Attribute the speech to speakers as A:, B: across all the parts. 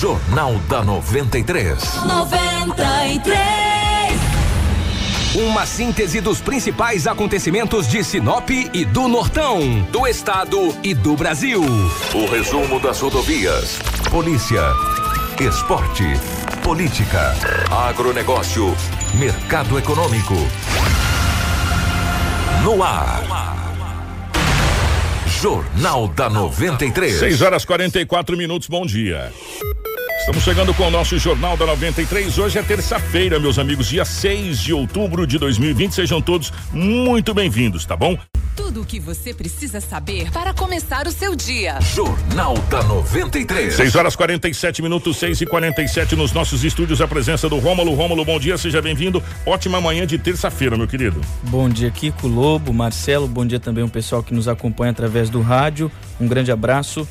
A: Jornal da 93.
B: 93.
A: Uma síntese dos principais acontecimentos de Sinop e do Nortão, do estado e do Brasil. O resumo das rodovias, polícia, esporte, política, agronegócio, mercado econômico. No ar. Jornal da 93.
C: 6 horas 44 minutos, bom dia. Estamos chegando com o nosso Jornal da 93. Hoje é terça-feira, meus amigos, dia 6 de outubro de 2020. Sejam todos muito bem-vindos, tá bom?
D: Tudo o que você precisa saber para começar o seu dia.
A: Jornal da 93.
C: 6 horas 47 minutos, 6 e 47 nos nossos estúdios. A presença do Rômulo. Rômulo, bom dia, seja bem-vindo. Ótima manhã de terça-feira, meu querido.
E: Bom dia, Kiko Lobo, Marcelo. Bom dia também o pessoal que nos acompanha através do rádio. Um grande abraço.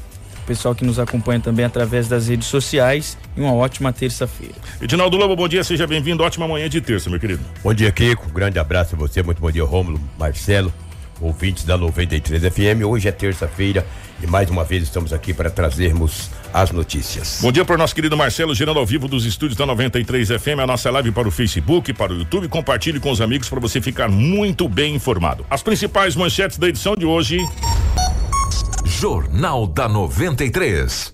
E: Pessoal que nos acompanha também através das redes sociais e uma ótima terça-feira.
C: Edinaldo Lobo, bom dia, seja bem-vindo. Ótima manhã de terça, meu querido.
F: Bom dia, Kiko. Grande abraço a você. Muito bom dia, Rômulo, Marcelo, ouvintes da 93 FM. Hoje é terça-feira e mais uma vez estamos aqui para trazermos as notícias.
C: Bom dia para o nosso querido Marcelo, girando ao vivo dos estúdios da 93 FM, a nossa live para o Facebook, para o YouTube. Compartilhe com os amigos para você ficar muito bem informado. As principais manchetes da edição de hoje.
A: Jornal da 93.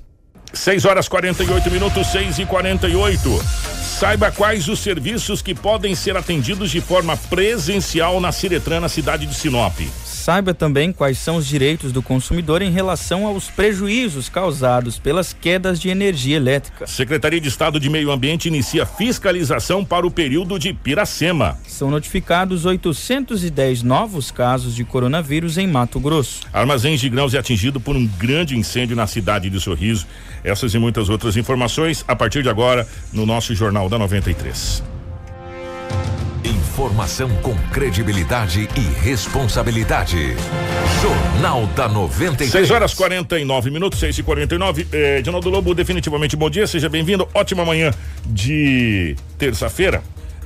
C: 6 horas 48 minutos, 6 e 48. Saiba quais os serviços que podem ser atendidos de forma presencial na Ciretran, na cidade de Sinop.
E: Saiba também quais são os direitos do consumidor em relação aos prejuízos causados pelas quedas de energia elétrica.
C: Secretaria de Estado de Meio Ambiente inicia fiscalização para o período de Piracema.
E: São notificados 810 novos casos de coronavírus em Mato Grosso.
C: Armazéns de grãos é atingido por um grande incêndio na cidade de Sorriso. Essas e muitas outras informações a partir de agora no nosso Jornal da 93.
A: Informação com credibilidade e responsabilidade. Jornal da 93.
C: 6 horas 49 minutos, 6 e 49 eh, Edinaldo Lobo, definitivamente bom dia, seja bem-vindo. Ótima manhã de terça-feira.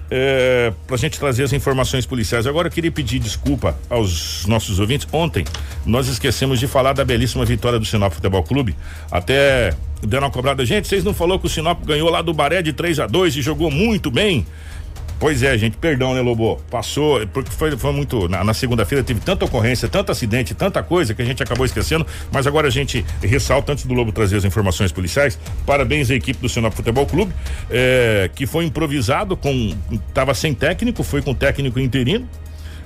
C: É, pra gente trazer as informações policiais. Agora eu queria pedir desculpa aos nossos ouvintes. Ontem nós esquecemos de falar da belíssima vitória do Sinop Futebol Clube. Até deram uma cobrada. Gente, vocês não falou que o Sinop ganhou lá do Baré de 3 a 2 e jogou muito bem? Pois é, gente, perdão, né, Lobo? Passou, porque foi, foi muito. Na, na segunda-feira teve tanta ocorrência, tanto acidente, tanta coisa que a gente acabou esquecendo, mas agora a gente ressalta, antes do Lobo trazer as informações policiais, parabéns à equipe do Sinop Futebol Clube, eh, que foi improvisado com. tava sem técnico, foi com técnico interino,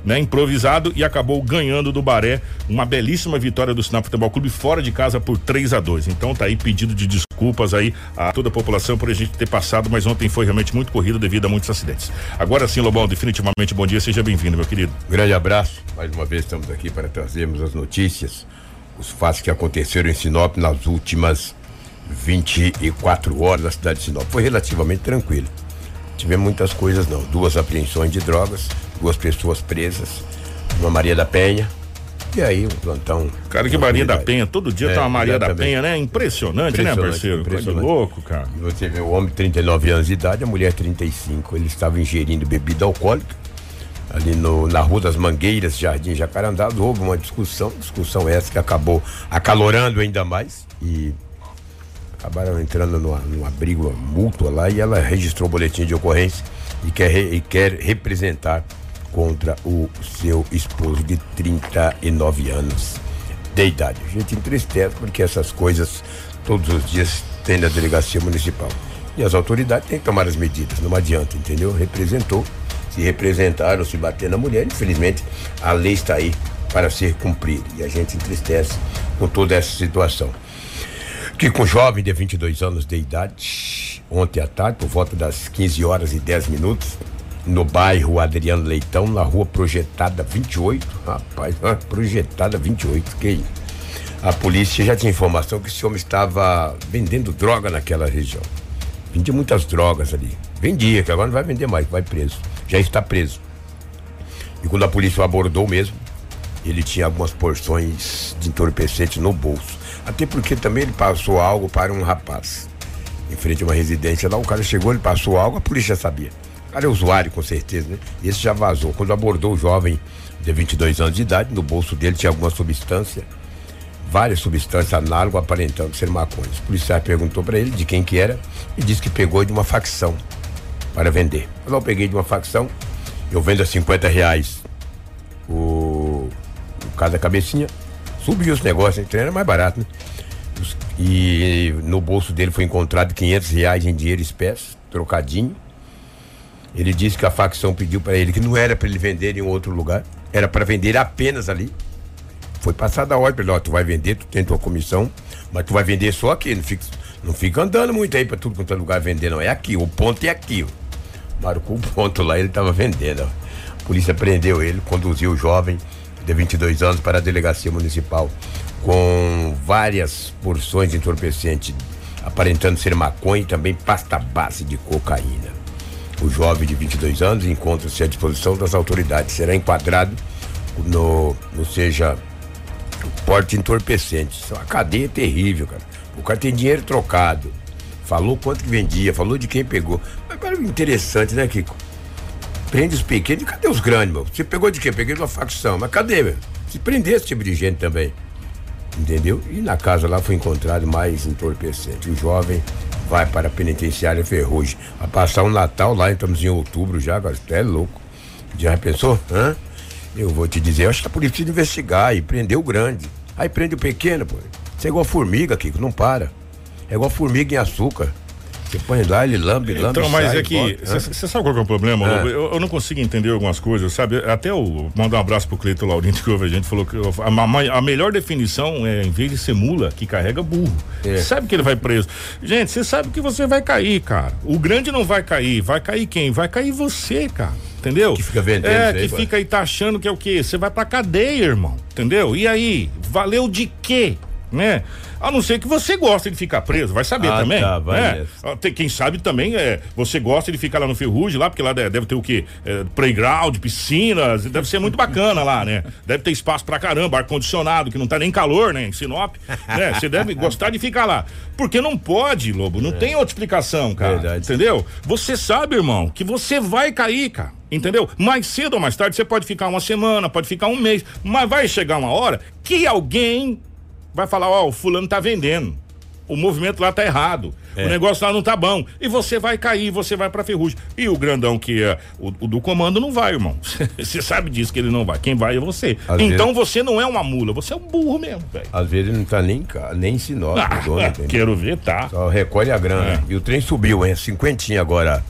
C: né, improvisado e acabou ganhando do Baré uma belíssima vitória do Sinop Futebol Clube fora de casa por 3 a 2 Então tá aí pedido de desculpas aí a toda a população por a gente ter passado, mas ontem foi realmente muito corrido devido a muitos acidentes. Agora sim, Lobão, definitivamente bom dia, seja bem-vindo, meu querido.
F: Grande abraço. Mais uma vez estamos aqui para trazermos as notícias, os fatos que aconteceram em Sinop nas últimas 24 horas na cidade de Sinop. Foi relativamente tranquilo. Tivemos muitas coisas não. Duas apreensões de drogas, duas pessoas presas, uma Maria da Penha. E aí o plantão.
C: Cara, que Maria da Penha, todo dia
F: É,
C: tá uma Maria da. Penha, né? Impressionante, né,
F: Impressionante,
C: parceiro? Coisa
F: impressionante.
C: louco, cara.
F: E Você vê o homem 39 anos de idade, a mulher 35. Ele estava ingerindo bebida alcoólica ali no, na Rua das Mangueiras, Jardim Jacarandá. Houve uma discussão, discussão essa que acabou acalorando ainda mais e acabaram entrando numa, numa briga mútua lá e ela registrou o boletim de ocorrência e quer, e quer representar contra o seu esposo de 39 anos de idade. A gente entristece porque essas coisas todos os dias tem na delegacia municipal. E as autoridades têm que tomar as medidas, não adianta, entendeu? Representou, se representaram, se bater na mulher, infelizmente a lei está aí para ser cumprida. E a gente entristece com toda essa situação com um jovem de 22 anos de idade, ontem à tarde, por volta das 15 horas e 10 minutos, no bairro Adriano Leitão, na rua Projetada 28. Rapaz, ah, Projetada 28, que isso? A polícia já tinha informação que esse homem estava vendendo droga naquela região. Vendia muitas drogas ali. Vendia, que agora não vai vender mais, vai preso. Já está preso. E quando a polícia o abordou mesmo, ele tinha algumas porções de entorpecente no bolso. Até porque também ele passou algo para um rapaz. Em frente a uma residência lá, o cara chegou, ele passou algo, a polícia sabia. O cara é usuário, com certeza, né? Esse já vazou. Quando abordou o jovem de 22 anos de idade, no bolso dele tinha alguma substância várias substâncias análogas aparentando ser maconha. O policial perguntou para ele de quem que era e disse que pegou de uma facção para vender. Falou, eu peguei de uma facção, eu vendo a 50 reais o, o cada cabecinha, subiu os negócios, então era mais barato, né? E no bolso dele foi encontrado 500 reais em dinheiro espécie, trocadinho. Ele disse que a facção pediu para ele que não era para ele vender em outro lugar, era para vender apenas ali. Foi passada a ordem para ele, ó, tu vai vender, tu tem tua comissão, mas tu vai vender só aqui, não fica, não fica andando muito aí para tudo quanto é lugar vender, não. É aqui, o ponto é aqui. Ó. Marcou o ponto lá, ele estava vendendo. Ó. A polícia prendeu ele, conduziu o jovem de 22 anos para a delegacia municipal com várias porções de entorpecente aparentando ser maconha e também pasta base de cocaína. O jovem de 22 anos encontra-se à disposição das autoridades, será enquadrado no, ou seja, porte entorpecente. Isso é uma cadeia terrível, cara. O cara tem dinheiro trocado. Falou quanto que vendia, falou de quem pegou. Mas cara, interessante, né, Kiko? Prende os pequenos, cadê os grandes, meu? Você pegou de quem? Peguei de uma facção, mas cadê, meu? Se prender esse tipo de gente também. Entendeu? E na casa lá foi encontrado mais entorpecente. O jovem vai para a penitenciária Ferrugem. Vai passar um Natal lá, estamos em outubro já, agora é louco. Já pensou? Hã? Eu vou te dizer, acho que a polícia precisa investigar e prender o grande. Aí prende o pequeno, pô. Você é igual formiga, Kiko, não para. É igual formiga em açúcar. Você põe lá, ele lambe, lambe.
C: Então, mas sai, é que. Você sabe qual é o problema? É. Eu, eu, não consigo entender algumas coisas, sabe? Até o. Mandar um abraço pro Cleiton Laurindo que ouve a gente, falou que a, a, melhor definição é, em vez de ser mula, que carrega burro. É. Sabe que ele vai preso. Gente, você sabe que você vai cair, cara. O grande não vai cair. Vai cair quem? Vai cair você, cara. Entendeu?
F: Que fica vendendo.
C: É, que aí, fica aí tá achando que é o quê? Você vai pra cadeia, irmão. Entendeu? E aí? Valeu de quê? Né? A não ser que você goste de ficar preso, vai saber ah, também. Tá, vai né? Tem, quem sabe também é, você gosta de ficar lá no Ferrugem, lá, porque lá deve, deve ter o quê? É, playground, piscinas, deve ser muito bacana lá, né? Deve ter espaço pra caramba, ar-condicionado, que não tá nem calor, né? Em Sinop, né? Você deve gostar de ficar lá. Porque não pode, Lobo, não é. tem outra explicação, cara. Verdade. Entendeu? Você sabe, irmão, que você vai cair, cara. Entendeu? Mais cedo ou mais tarde você pode ficar uma semana, pode ficar um mês, mas vai chegar uma hora que alguém vai falar, ó, oh, o fulano tá vendendo. O movimento lá tá errado. É. O negócio lá não tá bom. E você vai cair, você vai pra ferrugem. E o grandão que é o, o do comando não vai, irmão. Você sabe disso que ele não vai. Quem vai é você. Às então vezes... você não é uma mula, você é um burro mesmo, velho.
F: Às vezes ele não tá nem, nem sinal. Ah,
C: dono, quero ver, tá.
F: Só recolhe a grana. É. E o trem subiu, hein? Cinquentinha agora.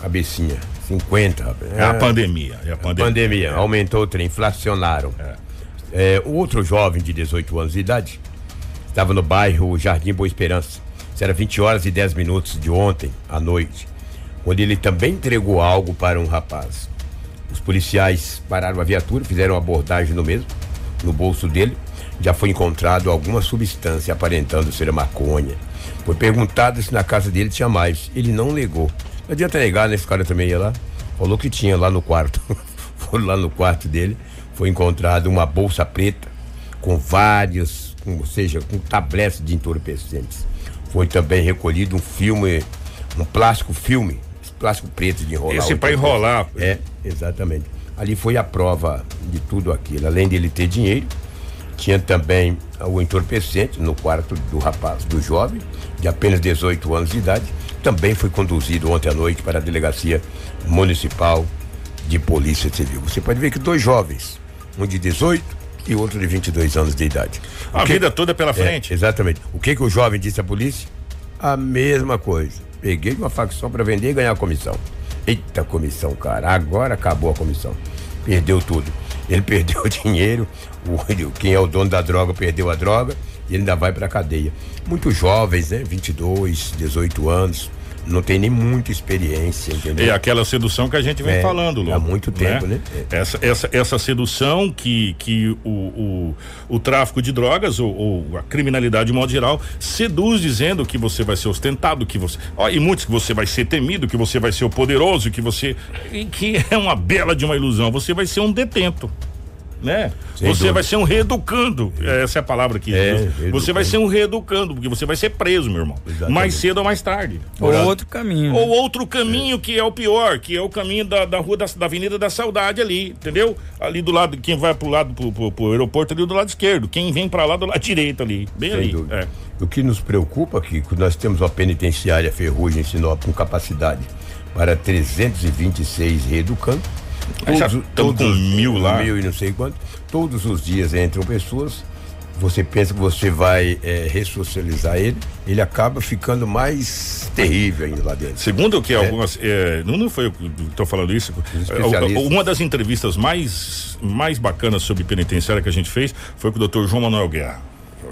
F: Cabecinha. 50,
C: rapaz. É, a pandemia. É a pandemia.
F: pandemia. Aumentou o trem, inflacionaram. É. É, outro jovem de 18 anos de idade estava no bairro Jardim Boa Esperança. Isso era 20 horas e 10 minutos de ontem à noite, onde ele também entregou algo para um rapaz. Os policiais pararam a viatura, fizeram abordagem no mesmo, no bolso dele. Já foi encontrado alguma substância aparentando ser maconha. Foi perguntado se na casa dele tinha mais. Ele não negou. Não adianta negar, né? Esse cara também ia lá. Falou que tinha lá no quarto. Foram lá no quarto dele foi encontrada uma bolsa preta com vários, com, ou seja, com tabletes de entorpecentes. Foi também recolhido um filme, um plástico filme, plástico preto de enrolar.
C: Esse para enrolar.
F: É, exatamente. Ali foi a prova de tudo aquilo. Além dele ter dinheiro, tinha também o entorpecente no quarto do rapaz, do jovem, de apenas 18 anos de idade. Também foi conduzido ontem à noite para a delegacia municipal de polícia civil. Você pode ver que dois jovens um de 18 e outro de 22 anos de idade.
C: A que, vida toda pela é, frente.
F: É, exatamente. O que que o jovem disse à polícia? A mesma coisa. Peguei uma facção para vender e ganhar a comissão. Eita comissão, cara. Agora acabou a comissão. Perdeu tudo. Ele perdeu o dinheiro, o, quem é o dono da droga perdeu a droga e ele ainda vai para cadeia. Muitos jovens, né? 22, 18 anos, não tem nem muita experiência, entendeu?
C: É aquela sedução que a gente vem é, falando, Lobo.
F: Há muito tempo, né?
C: né? Essa, essa, essa sedução que, que o, o, o tráfico de drogas ou, ou, a criminalidade de modo geral seduz dizendo que você vai ser ostentado, que você. Ó, e muitos que você vai ser temido, que você vai ser o poderoso, que você. que é uma bela de uma ilusão. Você vai ser um detento né?
F: Sem
C: você
F: dúvida.
C: vai ser um reeducando. Essa é a palavra aqui.
F: É,
C: você
F: reeducando.
C: vai ser um reeducando, porque você vai ser preso, meu irmão.
F: Exatamente.
C: Mais cedo ou mais tarde.
E: Ou outro caminho. né?
C: Ou outro caminho que é o pior, que é o caminho da, da rua da, da Avenida da Saudade ali, entendeu? Ali do lado, quem vai pro lado pro, pro- pro aeroporto ali do lado esquerdo, quem vem pra lá do lado direito ali, bem
F: Sem
C: ali.
F: dúvida.
C: É.
F: O que nos preocupa aqui, que nós temos uma penitenciária Ferrugem em Sinop com capacidade para 326 reeducandos.
C: Tamo com mil lá.
F: Mil e não sei quanto. Todos os dias entram pessoas. Você pensa que você vai eh, ressocializar ele, ele acaba ficando mais terrível ainda lá dentro.
C: Segundo o que algumas. é, não, não foi eu que estou falando isso. Uma das entrevistas mais, mais bacanas sobre penitenciária que a gente fez foi com o doutor João Manuel Guerra.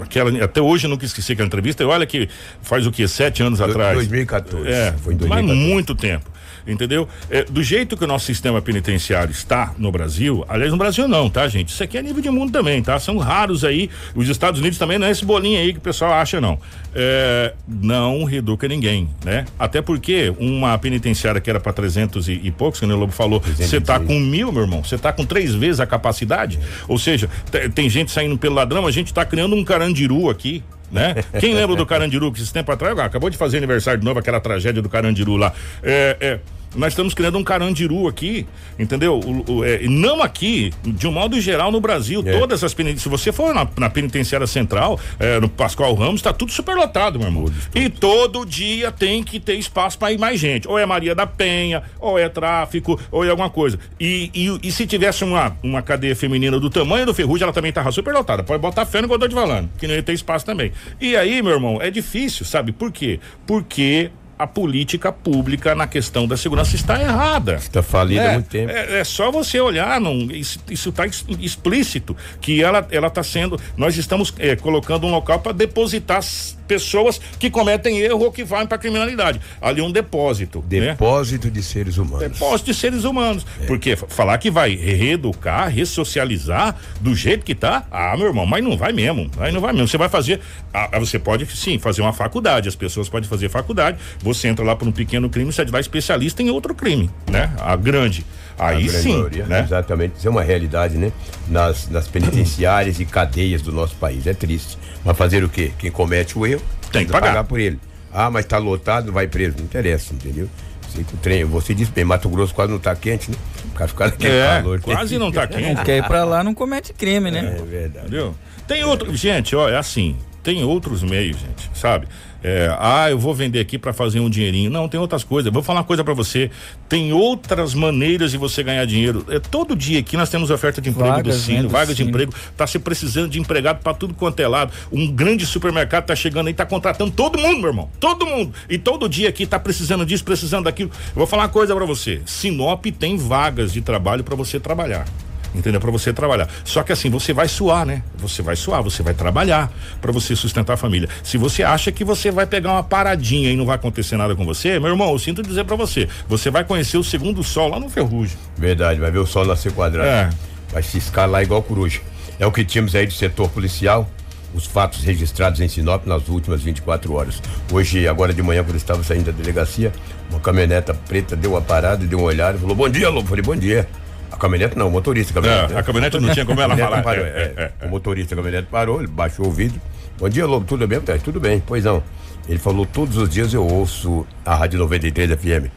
C: Aquela, até hoje eu nunca esqueci aquela entrevista. E olha que faz o que? Sete anos
F: Do-
C: atrás.
F: 2014.
C: É,
F: Foi em
C: mas
F: 2014.
C: muito tempo. Entendeu? É, do jeito que o nosso sistema penitenciário está no Brasil, aliás, no Brasil não, tá, gente? Isso aqui é nível de mundo também, tá? São raros aí. Os Estados Unidos também não é esse bolinho aí que o pessoal acha, não. É, não reduca ninguém, né? Até porque uma penitenciária que era para 300 e, e poucos, que o Lobo falou, você tá
F: 316.
C: com mil, meu irmão, você tá com três vezes a capacidade. Ou seja, te- tem gente saindo pelo ladrão, a gente tá criando um carandiru aqui. Né? Quem lembra do Carandiru que esse tempo atrás ah, acabou de fazer aniversário de novo, aquela tragédia do Carandiru lá. É, é, nós estamos criando um Carandiru aqui, entendeu? O- o- é, não aqui, de um modo geral no Brasil,
F: É.
C: todas as penitenciárias. Se você for na, na penitenciária central, é, no Pascoal Ramos, tá tudo superlotado, meu irmão. E todo dia tem que ter espaço para ir mais gente. Ou é Maria da Penha, ou é tráfico, ou é alguma coisa. E, e, e se tivesse uma, uma cadeia feminina do tamanho do Ferrugem, ela também tava superlotada. Pode botar fé no que eu tô te falando, que não ia ter espaço também. E aí, meu irmão, é difícil, sabe? Por quê? Porque a política pública na questão da segurança está errada.
F: Está falida há
C: É,
F: muito tempo.
C: É, é só você olhar, não, isso está explícito que ela ela está sendo, nós estamos é, colocando um local para depositar pessoas que cometem erro ou que vão para criminalidade. Ali um depósito, né?
F: Depósito de seres humanos.
C: Depósito de seres humanos. Porque f- falar que vai reeducar, ressocializar do jeito que tá, ah, meu irmão, mas não vai mesmo. Aí não vai mesmo. Você vai fazer, ah, ah, você pode sim fazer uma faculdade, as pessoas podem fazer faculdade, você entra lá por um pequeno crime, você vai especialista em outro crime, né? A grande. Aí
F: A grande
C: sim,
F: maioria,
C: né?
F: Exatamente, isso é uma realidade, né? Nas, nas penitenciárias e cadeias do nosso país. É triste. Mas fazer o quê? Quem comete o erro
C: Tem que
F: precisa
C: pagar.
F: por ele. Ah, mas tá lotado, vai preso. Não interessa, entendeu? Sei que o trem, você disse bem, Mato Grosso quase não tá quente, né? O cara fica naquele
C: É,
F: calor.
C: quase não tá quente.
E: Não quer ir pra lá, não comete crime, né?
F: É verdade.
C: Entendeu? Tem outro, gente, ó, é assim, tem outros meios, gente, sabe? É, ah, eu vou vender aqui para fazer um dinheirinho. Não, tem outras coisas. Vou falar uma coisa para você. Tem outras maneiras de você ganhar dinheiro. É todo dia aqui nós temos oferta de emprego
E: Vagas,
C: do Sino,
E: né,
C: de emprego. Tá se precisando de empregado para tudo quanto é lado. Um grande supermercado tá chegando aí, tá contratando todo mundo, meu irmão. Todo mundo. E todo dia aqui tá precisando disso, precisando daquilo. Eu vou falar uma coisa para você. Sinop tem vagas de trabalho para você trabalhar entendeu? Para você trabalhar. Só que assim, você vai suar, né? Você vai suar, você vai trabalhar para você sustentar a família. Se você acha que você vai pegar uma paradinha e não vai acontecer nada com você, meu irmão, eu sinto dizer para você, você vai conhecer o segundo sol lá no Ferrugem.
F: Verdade, vai ver o sol nascer quadrado.
C: É.
F: Vai ciscar lá igual coruja. É o que tínhamos aí do setor policial. Os fatos registrados em Sinop nas últimas 24 horas. Hoje, agora de manhã, quando eu estava saindo da delegacia, uma caminhoneta preta deu uma parada, deu uma olhada e falou: Bom dia, Lobo. Falei: Bom dia. A caminhonete não, o motorista. A caminhonete,
C: É, a caminhonete não tinha como ela
F: A
C: falar.
F: parou,
C: É,
F: é. O motorista da caminhonete parou, ele baixou o vidro. Bom dia, Lobo, tudo bem? Falei, Tudo bem, pois não. Ele falou: Todos os dias eu ouço a Rádio 93 FM.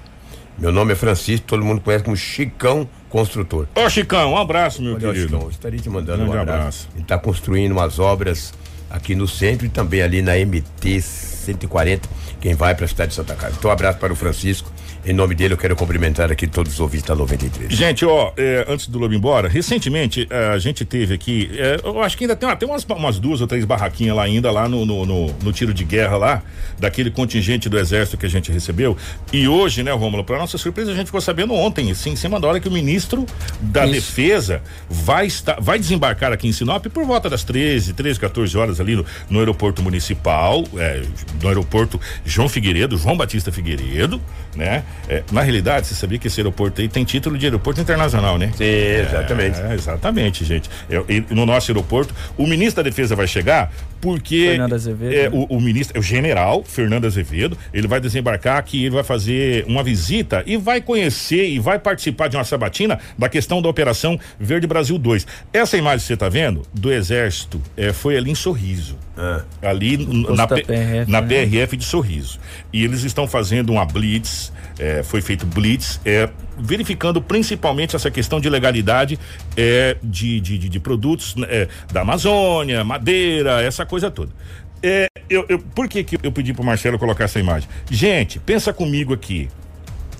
F: Meu nome é Francisco, todo mundo conhece como Chicão Construtor.
C: Ô, Chicão, um abraço, meu
F: Olha,
C: querido.
F: Chicão, estaria te mandando um
C: Grande
F: abraço.
C: abraço.
F: Ele está construindo umas obras aqui no centro e também ali na MT 140, quem vai para a cidade de Santa Casa. Então, um abraço para o Francisco. Em nome dele, eu quero cumprimentar aqui todos os ouvintes da 93.
C: Gente, ó, é, antes do Lobo ir embora, recentemente é, a gente teve aqui, é, eu acho que ainda tem, ah, tem umas, umas duas ou três barraquinhas lá ainda, lá no, no, no- no tiro de guerra lá, daquele contingente do exército que a gente recebeu. E hoje, né, Rômulo, para nossa surpresa, a gente ficou sabendo ontem, assim, em cima da hora que o ministro da
E: Isso.
C: Defesa vai estar, vai desembarcar aqui em Sinop por volta das 13, 13, 14 horas ali no, no aeroporto municipal, é, no aeroporto João Figueiredo, João Batista Figueiredo, né? É, na realidade, você sabia que esse aeroporto aí tem título de aeroporto internacional, né?
F: Sim, exatamente.
C: É, exatamente, gente. Eu, no nosso aeroporto, o ministro da Defesa vai chegar porque
E: Fernando Azevedo,
C: é,
E: né?
C: o, o ministro, o general Fernando Azevedo, ele vai desembarcar aqui, ele vai fazer uma visita e vai conhecer e vai participar de uma sabatina da questão da operação Verde Brasil 2. Essa imagem que você está vendo do exército é, foi ali em Sorriso.
F: Ah.
C: Ali na,
E: PRF,
C: na
E: né?
C: PRF de Sorriso. E eles estão fazendo uma blitz, é, foi feito blitz, é, verificando principalmente essa questão de legalidade é, de, de, de, de produtos né, é, da Amazônia, madeira, essa coisa toda. É, eu, eu- por que, que eu pedi pro Marcelo colocar essa imagem? Gente, pensa comigo aqui,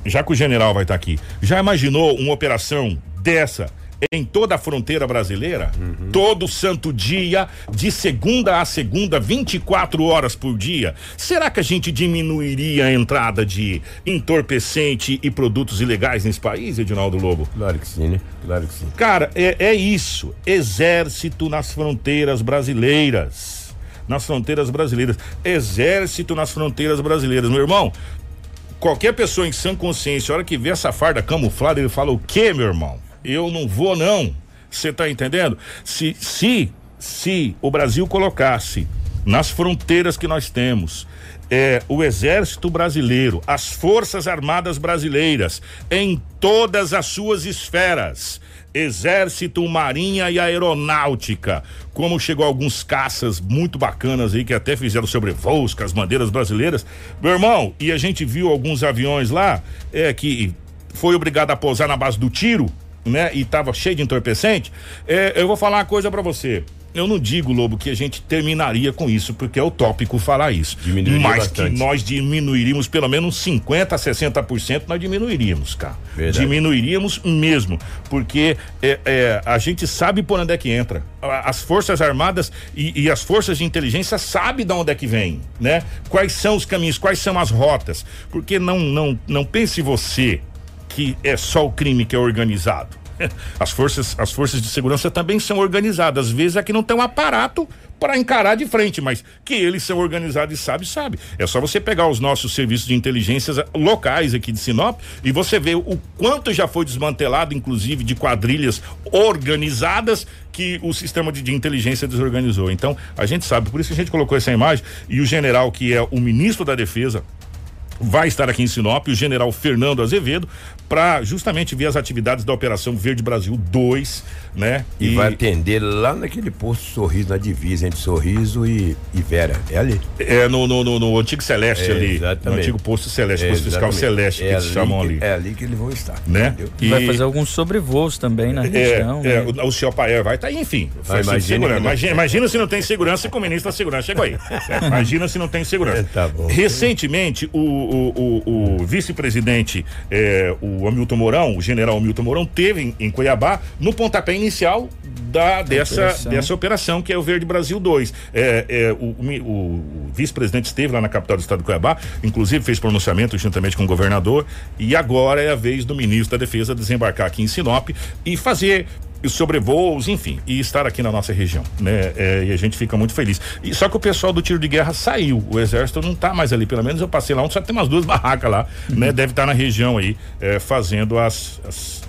C: já que o general vai estar aqui, já imaginou uma operação dessa em toda a fronteira brasileira? Todo santo dia, de segunda a segunda, 24 horas por dia? Será que a gente diminuiria a entrada de entorpecente e produtos ilegais nesse país, Edinaldo Lobo?
F: Claro que sim, né? Claro que sim.
C: Cara, é, é isso. Exército nas fronteiras brasileiras. Nas fronteiras brasileiras. Exército nas fronteiras brasileiras. Meu irmão, qualquer pessoa em sã consciência, a hora que vê essa farda camuflada, ele fala: o quê, meu irmão? Eu não vou, não. Você tá entendendo? Se, se, se o Brasil colocasse nas fronteiras que nós temos, é, o exército brasileiro, as forças armadas brasileiras, em todas as suas esferas, exército, marinha e aeronáutica, como chegou alguns caças muito bacanas aí que até fizeram sobrevoos com as bandeiras brasileiras, meu irmão, e a gente viu alguns aviões lá, é que foi obrigado a pousar na base do tiro, né? E tava cheio de entorpecente. É, eu vou falar uma coisa pra você. Eu não digo, Lobo, que a gente terminaria com isso, porque é utópico falar isso.
F: Diminuiria
C: Mas
F: bastante.
C: que nós diminuiríamos pelo menos 50 a 60%, nós diminuiríamos, cara.
F: Verdade.
C: Diminuiríamos mesmo. Porque é, é, a gente sabe por onde é que entra. As Forças Armadas e, e as forças de inteligência sabem de onde é que vem, né? Quais são os caminhos, quais são as rotas. Porque não, não, não pense você que é só o crime que é organizado. As forças, as forças de segurança também são organizadas. Às vezes é que não tem um aparato para encarar de frente, mas que eles são organizados e sabe, sabe. É só você pegar os nossos serviços de inteligência locais aqui de Sinop e você vê o quanto já foi desmantelado, inclusive de quadrilhas organizadas que o sistema de, de inteligência desorganizou. Então, a gente sabe, por isso que a gente colocou essa imagem e o general que é o ministro da Defesa vai estar aqui em Sinop, o general Fernando Azevedo, para justamente ver as atividades da Operação Verde Brasil 2, né?
F: E, vai atender lá naquele posto Sorriso, na divisa entre Sorriso e, e Vera. É ali.
C: é no, no, no, no antigo Celeste
F: É,
C: ali, no
F: exatamente.
C: antigo posto Celeste, posto fiscal
F: exatamente.
C: Celeste, que
F: é
C: eles chamam
F: que-
C: ali,
F: É ali que eles vão estar.
C: né? E-
E: Vai fazer alguns sobrevoos também na
C: É,
E: região.
C: é,
E: né?
C: o, o senhor Paer vai estar aí, enfim. De
F: imagina não-
C: Imagina, imagina se não tem segurança com o ministro da segurança. Chegou aí. É, imagina se não tem segurança.
F: É, tá bom.
C: Recentemente, o, o, o- o vice-presidente, é, o Hamilton Mourão, o general Hamilton Mourão, teve em, em Cuiabá no pontapé inicial da, dessa,
E: operação.
C: dessa operação, que é o Verde Brasil 2. É, é, o, o o- vice-presidente esteve lá na capital do estado de Cuiabá, inclusive fez pronunciamento juntamente com o governador, e agora é a vez do ministro da Defesa desembarcar aqui em Sinop e fazer sobrevoos, enfim, e estar aqui na nossa região, né? É, e a gente fica muito feliz. E só que o pessoal do tiro de guerra saiu, o exército não tá mais ali, pelo menos eu passei lá, onde só tem umas duas barracas lá, né? Deve estar na região aí, é, fazendo as- as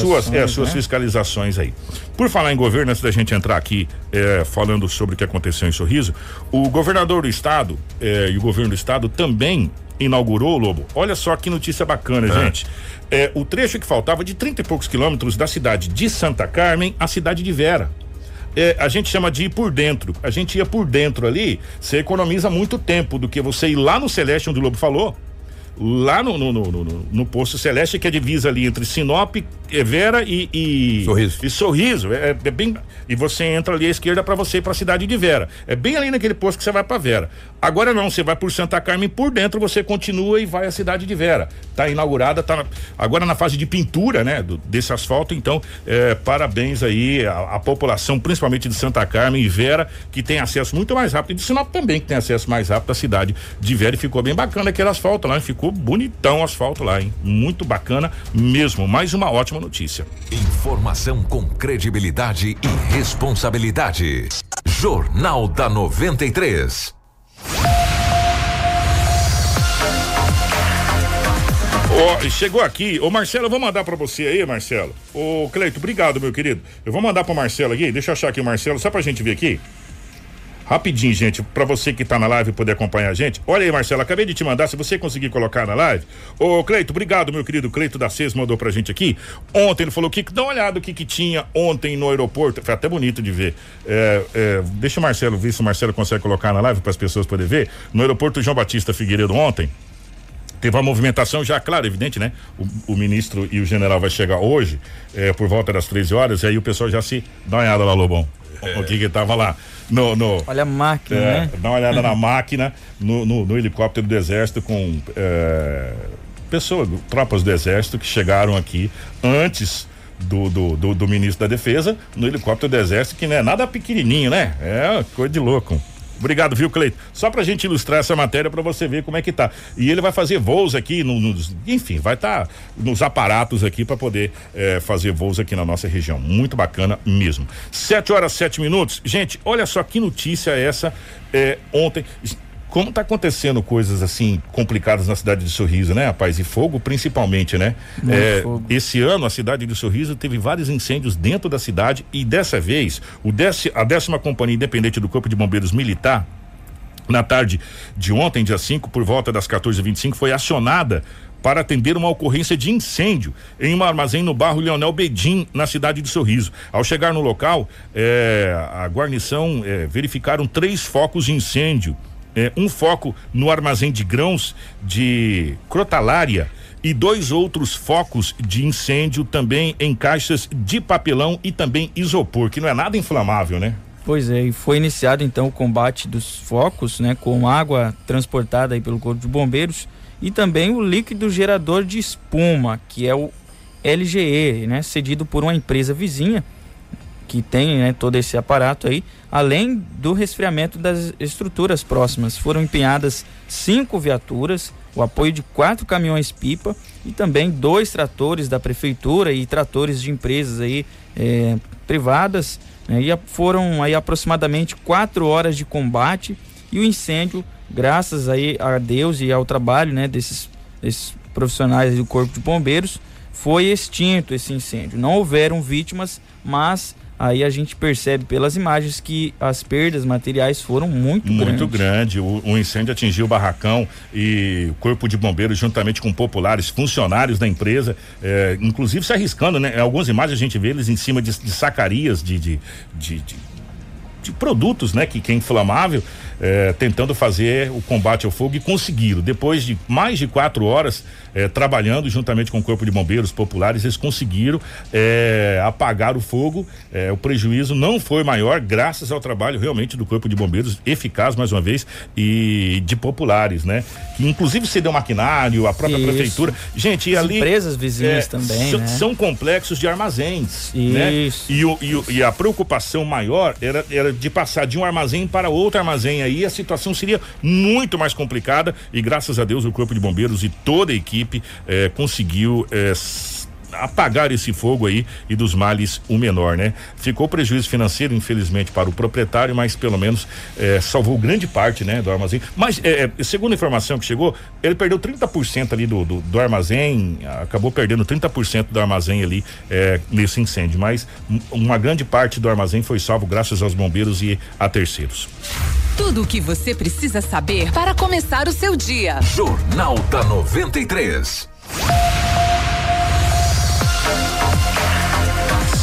C: suas, é, suas
E: né?
C: fiscalizações aí. Por falar em governo, antes da gente entrar aqui é, falando sobre o que aconteceu em Sorriso, o governador do estado é, e o governo do estado também inaugurou, Lobo. Olha só que notícia bacana, gente. É, o trecho que faltava de 30 e poucos quilômetros da cidade de Santa Carmen à cidade de Vera. É, a gente chama de ir por dentro. A gente ia por dentro ali, você economiza muito tempo do que você ir lá no Celeste, onde o Lobo falou, lá no, no, no, no- no posto Celeste, que é a divisa ali entre Sinop, eh, Vera e, e
F: Sorriso.
C: E Sorriso. É, é bem. E você entra ali à esquerda para você ir para a cidade de Vera. É bem ali naquele posto que você vai para Vera. Agora não, você vai por Santa Carmen por dentro, você continua e vai à cidade de Vera. Tá inaugurada, tá agora na fase de pintura, né, do- desse asfalto. Então, é, parabéns aí à, à população, principalmente de Santa Carmen e Vera, que tem acesso muito mais rápido. E de Sinop também, que tem acesso mais rápido à cidade de Vera. E ficou bem bacana aquele asfalto lá, ficou bonitão o asfalto lá, hein? Muito bacana mesmo. Mais uma ótima notícia.
A: Informação com credibilidade e responsabilidade. Jornal da 93.
C: Ó, chegou aqui, ô Marcelo, eu vou mandar para você aí, Marcelo. Ô Cleito, obrigado, meu querido. Eu vou mandar pro Marcelo aqui, deixa eu achar aqui o Marcelo, só pra gente ver aqui. Rapidinho, gente, para você que tá na live poder acompanhar a gente. Olha aí, Marcelo, acabei de te mandar, se você conseguir colocar na live. Ô, Cleito, obrigado, meu querido Cleito da CES mandou pra gente aqui. Ontem ele falou que dá uma olhada o que que tinha ontem no aeroporto. Foi até bonito de ver. É, é, deixa o Marcelo ver se o Marcelo consegue colocar na live para as pessoas poderem ver. No aeroporto João Batista Figueiredo ontem, teve uma movimentação já, claro, evidente, né? O, o ministro e o general vai chegar hoje, é, por volta das 13 horas, e aí o pessoal já se dá uma olhada lá, Lobão. O que que tava lá no, no
E: Olha a máquina,
C: é,
E: né?
C: dá uma olhada na máquina, no, no, no helicóptero do exército com é, pessoas, tropas do exército que chegaram aqui antes do, do, do, do ministro da defesa no helicóptero do exército que não é nada pequenininho, né? É coisa de louco. Obrigado, viu, Cleito? Só pra gente ilustrar essa matéria pra você ver como é que tá. E ele vai fazer voos aqui, no, nos, enfim, vai estar tá nos aparatos aqui para poder eh, fazer voos aqui na nossa região. Muito bacana mesmo. Sete horas, sete minutos. Gente, olha só que notícia é essa eh, ontem. Como tá acontecendo coisas assim complicadas na cidade de Sorriso, né, rapaz? E fogo principalmente, né? É, esse ano a cidade de Sorriso teve vários incêndios dentro da cidade e dessa vez o a décima companhia independente do Corpo de Bombeiros Militar na tarde de ontem, dia 5, por volta das 14h25, foi acionada para atender uma ocorrência de incêndio em um armazém no bairro Leonel Bedim, na cidade de Sorriso. Ao chegar no local, eh, a guarnição eh, verificaram três focos de incêndio. Eh, um foco no armazém de grãos de crotalária e dois outros focos de incêndio também em caixas de papelão e também isopor, que não é nada inflamável, né?
E: Pois é, e foi iniciado então o combate dos focos, né, com água transportada aí pelo Corpo de Bombeiros e também o líquido gerador de espuma, que é o LGE, né, cedido por uma empresa vizinha que tem né, todo esse aparato aí, além do resfriamento das estruturas próximas. Foram empenhadas cinco viaturas, o apoio de quatro caminhões pipa e também dois tratores da prefeitura e tratores de empresas aí eh, privadas. né, e foram aí aproximadamente quatro horas de combate e o incêndio, graças aí a Deus e ao trabalho né, desses, desses profissionais do Corpo de Bombeiros, foi extinto esse incêndio. Não houveram vítimas, mas aí a gente percebe pelas imagens que as perdas materiais foram muito,
C: Muito
E: grandes.
C: grande. O, o incêndio atingiu o barracão e o corpo de bombeiros, juntamente com populares, funcionários da empresa, eh, inclusive se arriscando, né? Em algumas imagens a gente vê eles em cima de, de sacarias de, de, de, de- de produtos, né? Que, que é inflamável, eh, tentando fazer o combate ao fogo e conseguiram. Depois de mais de quatro horas eh, trabalhando juntamente com o corpo de bombeiros populares, eles conseguiram eh, apagar o fogo. O prejuízo não foi maior, graças ao trabalho realmente do corpo de bombeiros, eficaz mais uma vez, e de populares, né? Que inclusive cedeu maquinário, a própria
E: Isso.
C: prefeitura. Gente, e
E: As
C: ali.
E: empresas vizinhas
C: é,
E: também,
C: são,
E: né?
C: são complexos de armazéns. Né?
E: Isso.
C: E, o- e o- e a preocupação maior era, era de passar de um armazém para outro armazém. Aí a situação seria muito mais complicada. E graças a Deus o Corpo de Bombeiros e toda a equipe eh, conseguiu. eh, apagar esse fogo aí e dos males o menor, né? Ficou prejuízo financeiro, infelizmente, para o proprietário, mas pelo menos eh, salvou grande parte, né, do armazém. Mas, eh, eh, segundo a informação que chegou, ele perdeu 30% ali do, do, do armazém, acabou perdendo 30% do armazém ali eh, nesse incêndio, mas um- uma grande parte do armazém foi salvo graças aos bombeiros e a terceiros.
D: Tudo o que você precisa saber para começar o seu dia.
A: Jornal da 93.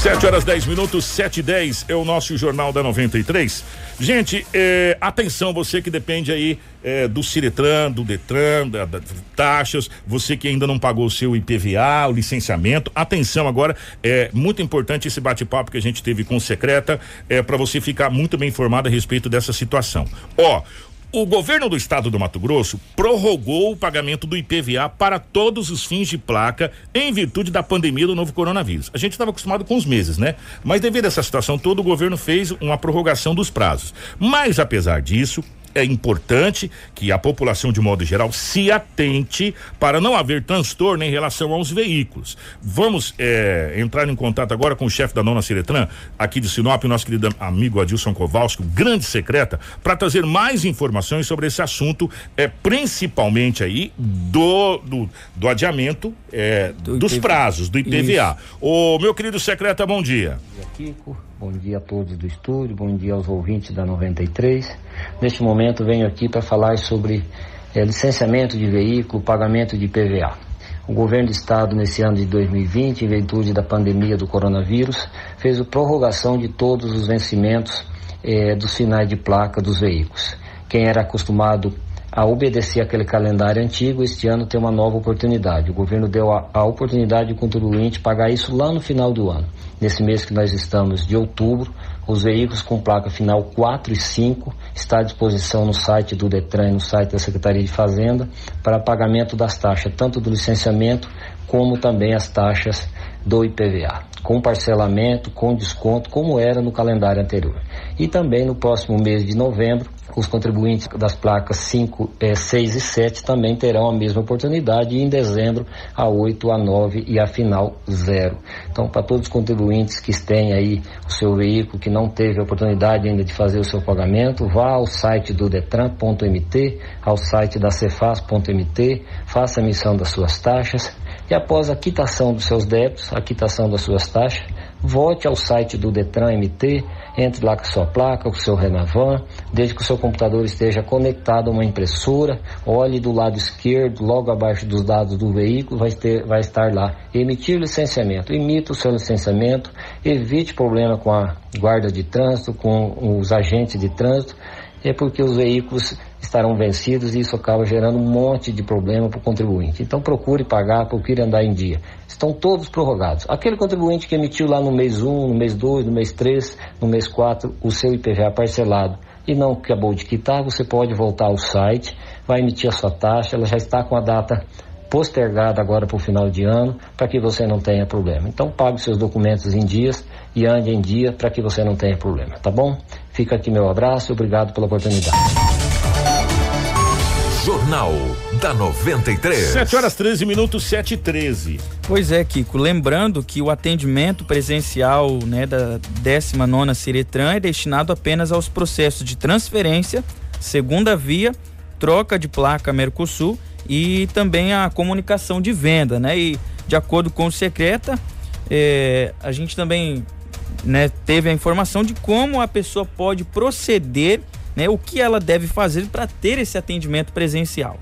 C: 7 horas 10 minutos, 7 e 10 é o nosso Jornal da 93. Gente, eh, atenção, você que depende aí eh, do Ciretran, do Detran, da, da- taxas, você que ainda não pagou o seu IPVA, o licenciamento. Atenção agora, é muito importante esse bate-papo que a gente teve com o Secreta, é para você ficar muito bem informado a respeito dessa situação. Ó, o governo do estado do Mato Grosso prorrogou o pagamento do IPVA para todos os fins de placa em virtude da pandemia do novo coronavírus. A gente estava acostumado com os meses, né? Mas devido a essa situação toda, o governo fez uma prorrogação dos prazos. Mas apesar disso, é importante que a população, de modo geral, se atente para não haver transtorno em relação aos veículos. Vamos é, entrar em contato agora com o chefe da Nona Ciretran, aqui de Sinop, nosso querido amigo Adilson Kowalski, grande secreta, para trazer mais informações sobre esse assunto, é, principalmente aí do, do, do adiamento é, do dos prazos, do IPVA. O meu querido secreta, bom dia.
G: Bom dia, Kiko. Bom dia a todos do estúdio, bom dia aos ouvintes da 93. Neste momento venho aqui para falar sobre é, licenciamento de veículo, pagamento de PVA. O governo do estado, nesse ano de 2020, em virtude da pandemia do coronavírus, fez a prorrogação de todos os vencimentos é, dos finais de placa dos veículos. Quem era acostumado a obedecer aquele calendário antigo, este ano tem uma nova oportunidade. O governo deu a, a oportunidade do contribuinte pagar isso lá no final do ano. Nesse mês que nós estamos, de outubro, os veículos com placa final 4 e 5 está à disposição no site do Detran e no site da Secretaria de Fazenda para pagamento das taxas, tanto do licenciamento como também as taxas do IPVA, com parcelamento, com desconto, como era no calendário anterior. E também no próximo mês de novembro, os contribuintes das placas 5, é, 6 e 7 também terão a mesma oportunidade e em dezembro a 8, a 9 e a final zero. Então, para todos os contribuintes que têm aí o seu veículo que não teve a oportunidade ainda de fazer o seu pagamento, vá ao site do detran.mt, ao site da cefaz.mt, faça a emissão das suas taxas e após a quitação dos seus débitos, a quitação das suas taxas, volte ao site do Detran MT, entre lá com a sua placa, com o seu Renavan, desde que o seu computador esteja conectado a uma impressora, olhe do lado esquerdo, logo abaixo dos dados do veículo, vai, ter, vai estar lá, emitir licenciamento, imita o seu licenciamento, evite problema com a guarda de trânsito, com os agentes de trânsito, é porque os veículos estarão vencidos e isso acaba gerando um monte de problema para o contribuinte. Então procure pagar, procure andar em dia. Estão todos prorrogados. Aquele contribuinte que emitiu lá no mês 1, no mês 2, no mês 3, no mês 4, o seu IPVA parcelado e não acabou de quitar, você pode voltar ao site, vai emitir a sua taxa, ela já está com a data postergada agora para o final de ano, para que você não tenha problema. Então pague seus documentos em dias e ande em dia para que você não tenha problema, tá bom? Fica aqui meu abraço, obrigado pela oportunidade.
A: Jornal da 93.
C: 7 horas 13 minutos, 7 e 13.
E: Pois é, Kiko. Lembrando que o atendimento presencial né, da 19 Ciretran é destinado apenas aos processos de transferência, segunda via, troca de placa Mercosul e também a comunicação de venda, né? E de acordo com o secreta, eh, a gente também né, teve a informação de como a pessoa pode proceder né, o que ela deve fazer para ter esse atendimento presencial.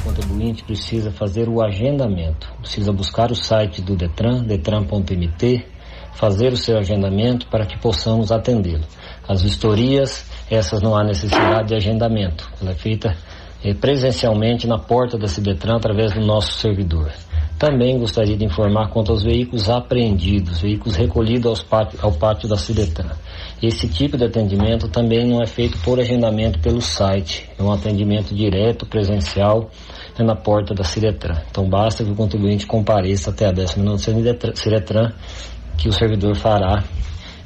G: O contribuinte precisa fazer o agendamento, precisa buscar o site do Detran, detran.mt, fazer o seu agendamento para que possamos atendê-lo. As vistorias, essas não há necessidade de agendamento, ela é feita eh, presencialmente na porta da Cidetran através do nosso servidor. Também gostaria de informar quanto aos veículos apreendidos, veículos recolhidos pátio, ao pátio da Cidetran. Esse tipo de atendimento também não é feito por agendamento pelo site, é um atendimento direto, presencial, é na porta da Ciretran. Então basta que o contribuinte compareça até a décima Ciretran, que o servidor fará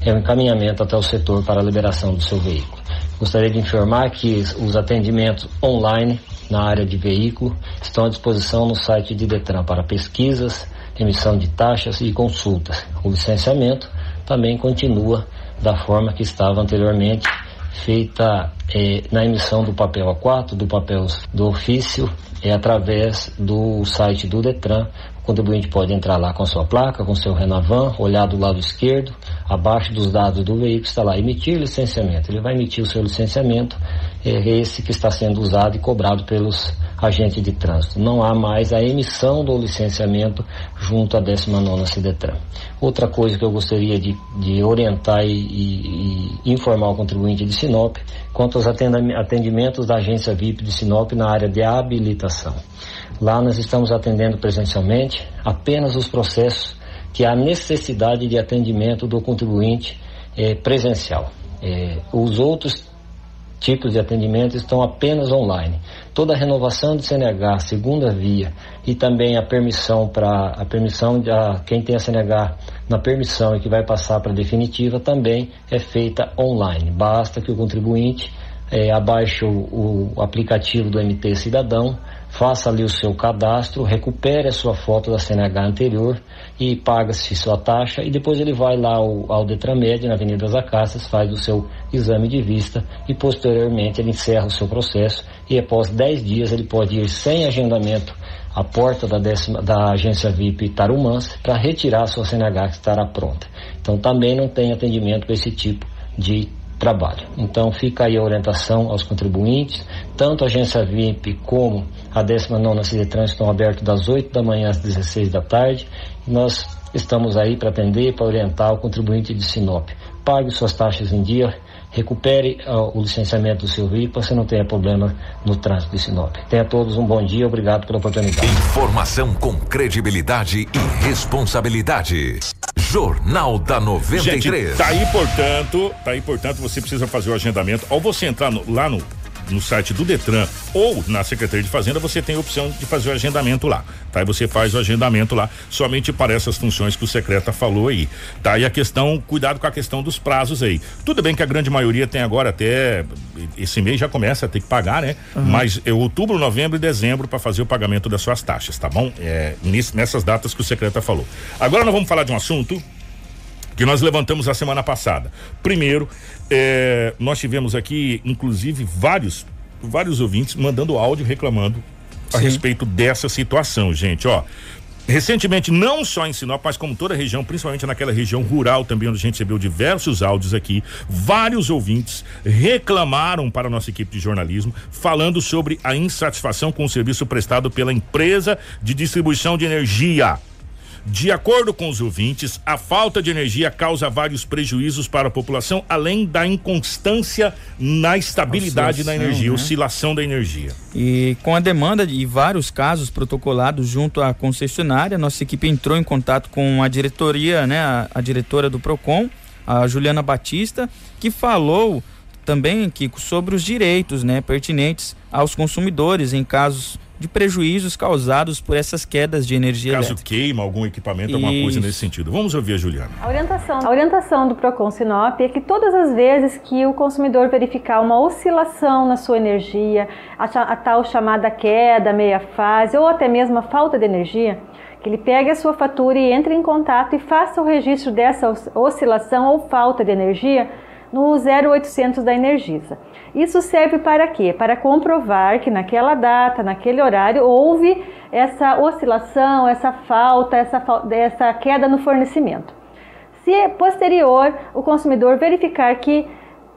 G: é um encaminhamento até o setor para a liberação do seu veículo. Gostaria de informar que os atendimentos online na área de veículo estão à disposição no site de Detran para pesquisas, emissão de taxas e consultas. O licenciamento também continua da forma que estava anteriormente, feita é, na emissão do papel A4, do papel do ofício, é através do site do Detran. O contribuinte pode entrar lá com sua placa, com seu Renavan, olhar do lado esquerdo, abaixo dos dados do veículo está lá emitir licenciamento. Ele vai emitir o seu licenciamento, é esse que está sendo usado e cobrado pelos agente de trânsito. Não há mais a emissão do licenciamento junto à 19 CIDETRAN. Outra coisa que eu gostaria de, de orientar e, e, e, informar o contribuinte de Sinop quanto aos atendimentos da agência VIP de Sinop na área de habilitação. Lá nós estamos atendendo presencialmente apenas os processos que há necessidade de atendimento do contribuinte eh, presencial. Eh, os outros tipos de atendimento estão apenas online. Toda a renovação de CNH, segunda via, e também a permissão para a permissão de a, quem tem a CNH na permissão e que vai passar para definitiva também é feita online. Basta que o contribuinte é, abaixe o, o aplicativo do MT Cidadão, faça ali o seu cadastro, recupere a sua foto da CNH anterior e paga-se sua taxa e depois ele vai lá ao, ao Detramed, na Avenida das Acácias, faz o seu exame de vista e posteriormente ele encerra o seu processo e após 10 dias ele pode ir sem agendamento à porta da, décima, da agência VIP Tarumãs para retirar a sua CNH que estará pronta. Então também não tem atendimento para esse tipo de trabalho. Então fica aí a orientação aos contribuintes, tanto a agência VIP como a 19 Cidetran estão abertos das 8 da manhã às 16 da tarde. Nós estamos aí para atender, para orientar o contribuinte de Sinop. Pague suas taxas em dia, recupere uh, o licenciamento do seu veículo para você não tenha problema no trânsito de Sinop. Tenha todos um bom dia, obrigado pela oportunidade.
A: Informação com credibilidade e responsabilidade. Jornal da 93.
C: Gente, tá aí, portanto, tá aí, portanto, você precisa fazer o agendamento. Ao você entrar no, lá no no site do Detran ou na Secretaria de Fazenda, você tem a opção de fazer o agendamento lá, tá? E você faz o agendamento lá somente para essas funções que o secreta falou aí, tá? E a questão, cuidado com a questão dos prazos aí. Tudo bem que a grande maioria tem agora até esse mês já começa a ter que pagar, né? Uhum. Mas é outubro, novembro e dezembro para fazer o pagamento das suas taxas, tá bom? É, nessas datas que o secreta falou. Agora nós vamos falar de um assunto que nós levantamos a semana passada. Primeiro, é, nós tivemos aqui, inclusive, vários, vários ouvintes mandando áudio reclamando Sim. a respeito dessa situação, gente. Ó, Recentemente, não só em Sinop, mas como toda a região, principalmente naquela região rural também, onde a gente recebeu diversos áudios aqui, vários ouvintes reclamaram para a nossa equipe de jornalismo, falando sobre a insatisfação com o serviço prestado pela empresa de distribuição de energia. De acordo com os ouvintes, a falta de energia causa vários prejuízos para a população, além da inconstância na estabilidade da energia, né? oscilação da energia.
E: E com a demanda de vários casos protocolados junto à concessionária, nossa equipe entrou em contato com a diretoria, né, a, a diretora do Procon, a Juliana Batista, que falou também que sobre os direitos, né, pertinentes aos consumidores em casos de prejuízos causados por essas quedas de energia
C: Caso
E: elétrica.
C: queima algum equipamento, Isso. alguma coisa nesse sentido. Vamos ouvir a Juliana.
H: A orientação, a orientação do Procon Sinop é que todas as vezes que o consumidor verificar uma oscilação na sua energia, a, a tal chamada queda, meia fase ou até mesmo a falta de energia, que ele pegue a sua fatura e entre em contato e faça o registro dessa oscilação ou falta de energia no 0800 da Energisa. Isso serve para quê? Para comprovar que naquela data, naquele horário, houve essa oscilação, essa falta, essa, essa queda no fornecimento. Se posterior o consumidor verificar que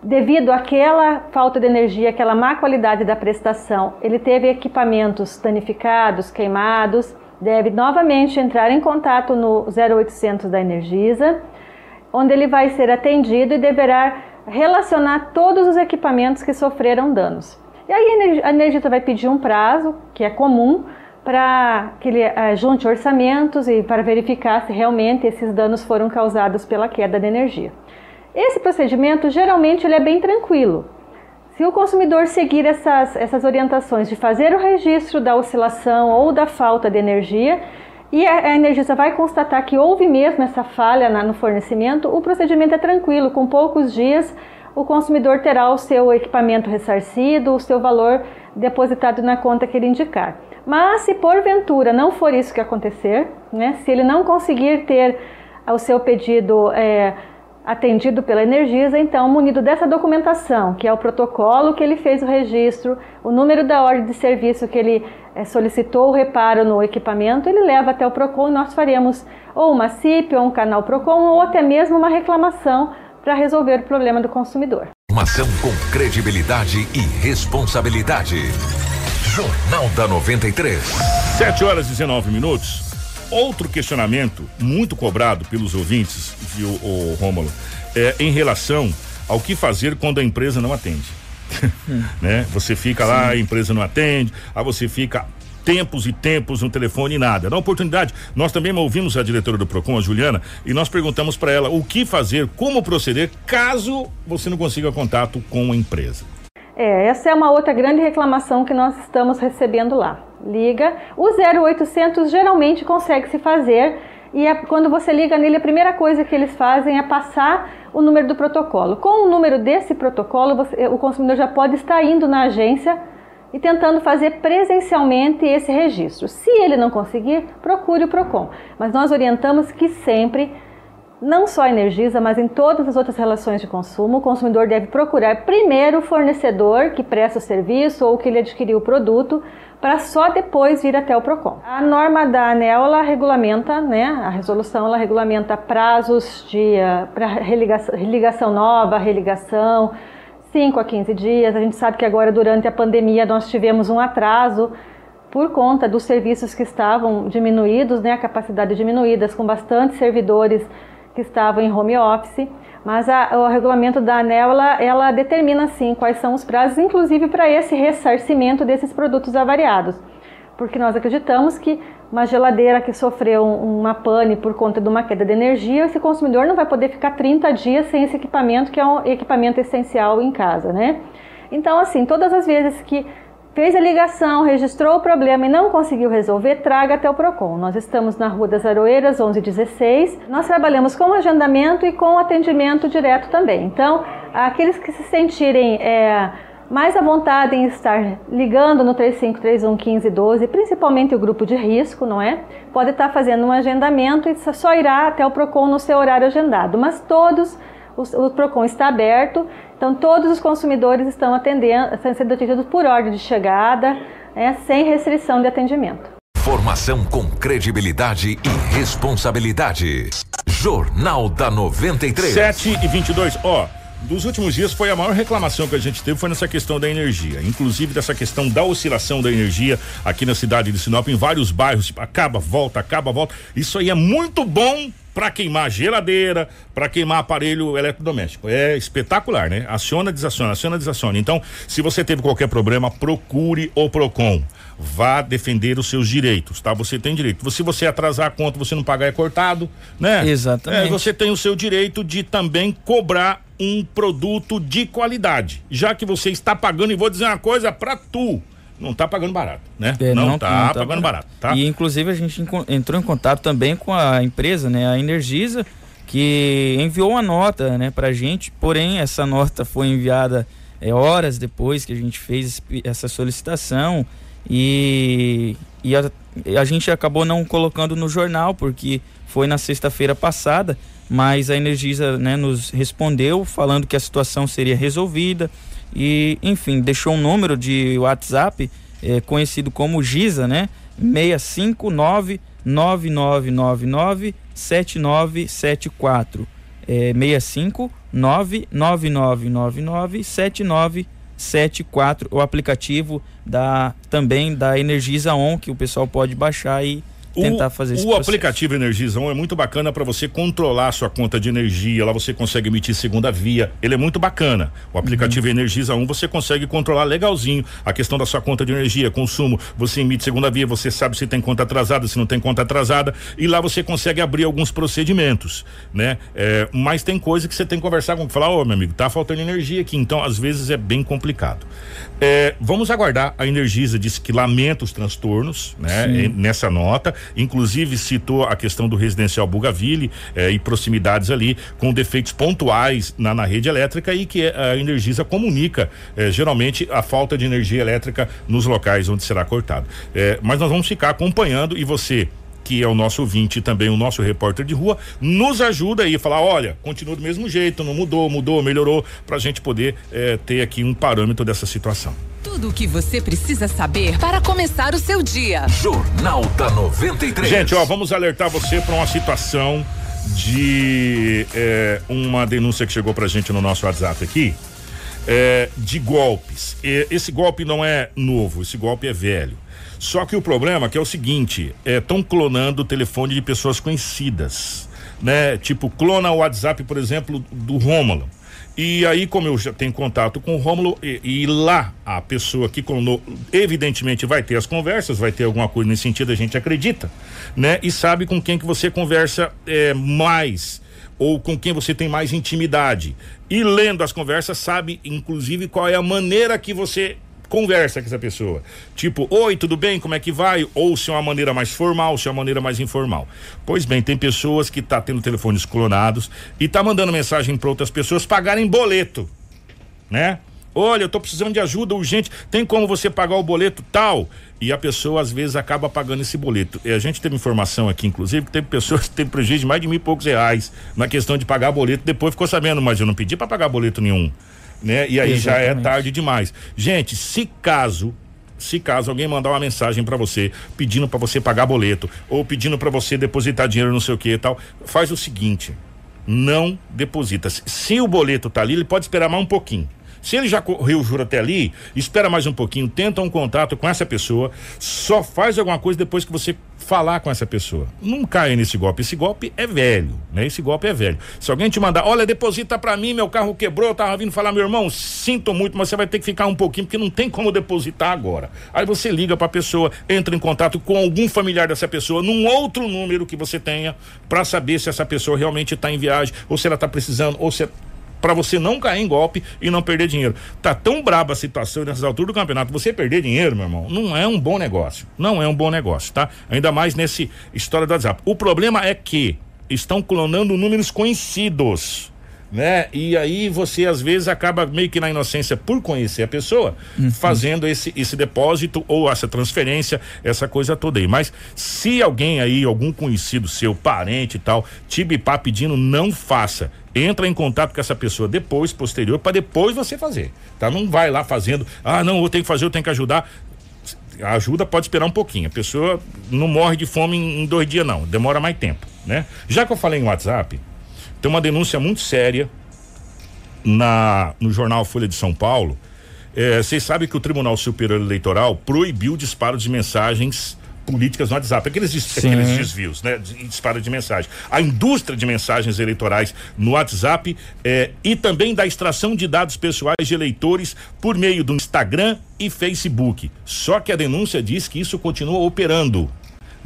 H: devido àquela falta de energia, aquela má qualidade da prestação, ele teve equipamentos danificados, queimados, deve novamente entrar em contato no 0800 da Energisa onde ele vai ser atendido e deverá relacionar todos os equipamentos que sofreram danos. E aí a Energisa vai pedir um prazo, que é comum, para que ele uh, junte orçamentos e para verificar se realmente esses danos foram causados pela queda de energia. Esse procedimento geralmente ele é bem tranquilo. Se o consumidor seguir essas, essas orientações de fazer o registro da oscilação ou da falta de energia, e a Energisa vai constatar que houve mesmo essa falha no fornecimento, o procedimento é tranquilo, com poucos dias o consumidor terá o seu equipamento ressarcido, o seu valor depositado na conta que ele indicar. Mas se porventura não for isso que acontecer, né, se ele não conseguir ter o seu pedido é, atendido pela Energisa, então, munido dessa documentação, que é o protocolo que ele fez o registro, o número da ordem de serviço que ele é, solicitou o reparo no equipamento, ele leva até o PROCON e nós faremos ou uma CIP, ou um canal PROCON, ou até mesmo uma reclamação para resolver o problema do consumidor.
A: Informação com credibilidade e responsabilidade. Jornal da 93.
C: 7 horas e 19 minutos. Outro questionamento muito cobrado pelos ouvintes, viu, o Rômulo, é em relação ao que fazer quando a empresa não atende. Né? Você fica Sim. lá, a empresa não atende, aí você fica tempos e tempos no telefone e nada. Na oportunidade, nós também ouvimos a diretora do Procon, a Juliana, e nós perguntamos para ela o que fazer, como proceder caso você não consiga contato com a empresa.
H: É, essa é uma outra grande reclamação que nós estamos recebendo lá. Liga, o 0800 geralmente consegue se fazer e a, quando você liga nele, a primeira coisa que eles fazem é passar o número do protocolo. Com o número desse protocolo, você, o consumidor já pode estar indo na agência e tentando fazer presencialmente esse registro. Se ele não conseguir, procure o PROCON. Mas nós orientamos que sempre, não só a Energisa, mas em todas as outras relações de consumo, o consumidor deve procurar primeiro o fornecedor que presta o serviço ou que ele adquiriu o produto, para só depois vir até o PROCON. A norma da ANEL, ela regulamenta, né, a resolução, ela regulamenta prazos de uh, para religação, religação nova, religação, 5 a 15 dias. A gente sabe que agora, durante a pandemia, nós tivemos um atraso por conta dos serviços que estavam diminuídos, né, a capacidade diminuídas, com bastante servidores que estavam em home office. Mas a, o regulamento da ANEL, ela, ela determina, sim, quais são os prazos, inclusive para esse ressarcimento desses produtos avariados. Porque nós acreditamos que uma geladeira que sofreu uma pane por conta de uma queda de energia, esse consumidor não vai poder ficar 30 dias sem esse equipamento, que é um equipamento essencial em casa, né? Então, assim, todas as vezes que fez a ligação, registrou o problema e não conseguiu resolver, traga até o PROCON. Nós estamos na Rua das Aroeiras, 1116. Nós trabalhamos com agendamento e com atendimento direto também. Então, aqueles que se sentirem é, mais à vontade em estar ligando no 3531 1512, principalmente o grupo de risco, não é? Pode estar fazendo um agendamento e só irá até o PROCON no seu horário agendado. Mas todos, o PROCON está aberto, então todos os consumidores estão atendendo, estão sendo atendidos por ordem de chegada, né, sem restrição de atendimento.
A: Formação com credibilidade e responsabilidade. Jornal da 93.
C: 7 e 22, ó. Dos últimos dias foi a maior reclamação que a gente teve foi nessa questão da energia, inclusive dessa questão da oscilação da energia aqui na cidade de Sinop, em vários bairros, tipo, acaba, volta, acaba, volta. Isso aí é muito bom para queimar geladeira, para queimar aparelho eletrodoméstico. É espetacular, né? Aciona, desaciona, aciona, desaciona. Então, se você teve qualquer problema, procure o Procon. Vá defender os seus direitos, tá? Você tem direito. Se você atrasar a conta, você não pagar é cortado, né?
E: Exatamente.
C: É, você tem o seu direito de também cobrar um produto de qualidade. Já que você está pagando, e vou dizer uma coisa para tu, não está pagando barato, né?
E: É,
C: não, está tá, pagando barato, tá?
E: E inclusive a gente entrou em contato também com a empresa, né, a Energisa, que enviou uma nota, né, pra gente, porém essa nota foi enviada é, horas depois que a gente fez essa solicitação e, e a, a gente acabou não colocando no jornal porque foi na sexta-feira passada mas a Energisa né, nos respondeu falando que a situação seria resolvida e, enfim, deixou um número de WhatsApp é, conhecido como Giza, né? 659 9999 7974. É, 65 99999 7974. O aplicativo da também da Energisa On que o pessoal pode baixar e tentar fazer
C: isso. O processo. aplicativo Energizão é muito bacana para você controlar a sua conta de energia. Lá você consegue emitir segunda via. Ele é muito bacana. O aplicativo uhum. Energiza 1 você consegue controlar legalzinho a questão da sua conta de energia, consumo. Você emite segunda via, você sabe se tem conta atrasada, se não tem conta atrasada. E lá você consegue abrir alguns procedimentos, né? É, mas tem coisa que você tem que conversar com falar, ô oh, meu amigo, tá faltando energia aqui. Então, às vezes é bem complicado. É, vamos aguardar. A Energisa disse que lamenta os transtornos, né? Nessa nota inclusive citou a questão do residencial Bugaville eh, e proximidades ali com defeitos pontuais na, na rede elétrica e que a Energisa comunica eh, geralmente a falta de energia elétrica nos locais onde será cortado. Eh, mas nós vamos ficar acompanhando e você que é o nosso ouvinte e também o nosso repórter de rua, nos ajuda aí falar, olha, continua do mesmo jeito, não mudou, mudou, melhorou, para a gente poder eh, ter aqui um parâmetro dessa situação.
D: Tudo o que você precisa saber para começar o seu dia.
A: Jornal da 93.
C: Gente, ó, vamos alertar você para uma situação de eh, uma denúncia que chegou pra gente no nosso WhatsApp aqui. Eh, de golpes. esse golpe não é novo, esse golpe é velho. Só que o problema é que é o seguinte, estão é, clonando o telefone de pessoas conhecidas, né? Tipo, clona o WhatsApp, por exemplo, do Rômulo. E aí, como eu já tenho contato com o Rômulo, e, e, lá a pessoa que clonou, evidentemente vai ter as conversas, vai ter alguma coisa nesse sentido, a gente acredita, né? E sabe com quem que você conversa é, mais ou com quem você tem mais intimidade. E lendo as conversas, sabe, inclusive, qual é a maneira que você conversa com essa pessoa. Tipo, oi, tudo bem? Como é que vai? Ou se é uma maneira mais formal, se é uma maneira mais informal. Pois bem, tem pessoas que tá tendo telefones clonados e tá mandando mensagem para outras pessoas pagarem boleto, né? Olha, eu tô precisando de ajuda urgente. Tem como você pagar o boleto tal? E a pessoa às vezes acaba pagando esse boleto. E a gente teve informação aqui, inclusive, que teve pessoas que teve prejuízo de mais de mil e poucos reais na questão de pagar boleto. Depois ficou sabendo, mas eu não pedi para pagar boleto nenhum, né? E aí Exatamente. já é tarde demais. Gente, se caso se caso alguém mandar uma mensagem para você pedindo para você pagar boleto ou pedindo para você depositar dinheiro não sei o que e tal, faz o seguinte: não deposita. Se o boleto tá ali, ele pode esperar mais um pouquinho. Se ele já correu o juro até ali, espera mais um pouquinho, tenta um contato com essa pessoa, só faz alguma coisa depois que você falar com essa pessoa. Não caia nesse golpe. Esse golpe é velho, né? Esse golpe é velho. Se alguém te mandar, olha, deposita para mim, meu carro quebrou, eu tava vindo falar, meu irmão, sinto muito, mas você vai ter que ficar um pouquinho, porque não tem como depositar agora. Aí você liga para a pessoa, entra em contato com algum familiar dessa pessoa, num outro número que você tenha, para saber se essa pessoa realmente está em viagem, ou se ela está precisando, ou se para você não cair em golpe e não perder dinheiro. Tá tão braba a situação nessas alturas do campeonato, você perder dinheiro, meu irmão, não é um bom negócio. Não é um bom negócio, tá? Ainda mais nesse história do WhatsApp. O problema é que estão clonando números conhecidos né? E aí você às vezes acaba meio que na inocência por conhecer a pessoa, uhum. fazendo esse esse depósito ou essa transferência, essa coisa toda aí. Mas se alguém aí, algum conhecido seu, parente e tal, te bipar pedindo, não faça. Entra em contato com essa pessoa depois, posterior, para depois você fazer. Tá? Não vai lá fazendo, ah, não, eu tenho que fazer, eu tenho que ajudar a ajuda pode esperar um pouquinho. A pessoa não morre de fome em, dois dias, não. Demora mais tempo, né? Já que eu falei em WhatsApp, tem uma denúncia muito séria na no jornal Folha de São Paulo. É, vocês sabem que o Tribunal Superior Eleitoral proibiu o disparo de mensagens políticas no WhatsApp, aqueles, aqueles desvios, né? Disparo de mensagem. A indústria de mensagens eleitorais no WhatsApp é, e também da extração de dados pessoais de eleitores por meio do Instagram e Facebook. Só que a denúncia diz que isso continua operando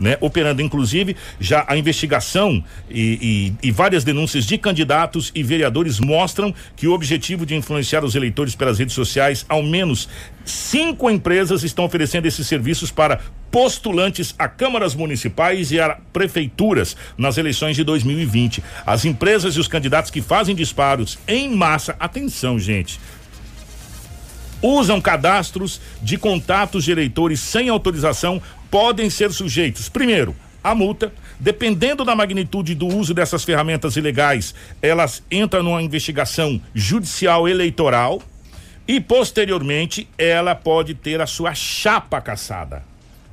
C: né? Operando, inclusive, já a investigação e, e, e, várias denúncias de candidatos e vereadores mostram que o objetivo de influenciar os eleitores pelas redes sociais, ao menos cinco empresas estão oferecendo esses serviços para postulantes a câmaras municipais e a prefeituras nas eleições de 2020. As empresas e os candidatos que fazem disparos em massa, atenção, gente, usam cadastros de contatos de eleitores sem autorização podem ser sujeitos, primeiro, a multa. Dependendo da magnitude do uso dessas ferramentas ilegais, elas entram numa investigação judicial eleitoral e, posteriormente, ela pode ter a sua chapa caçada.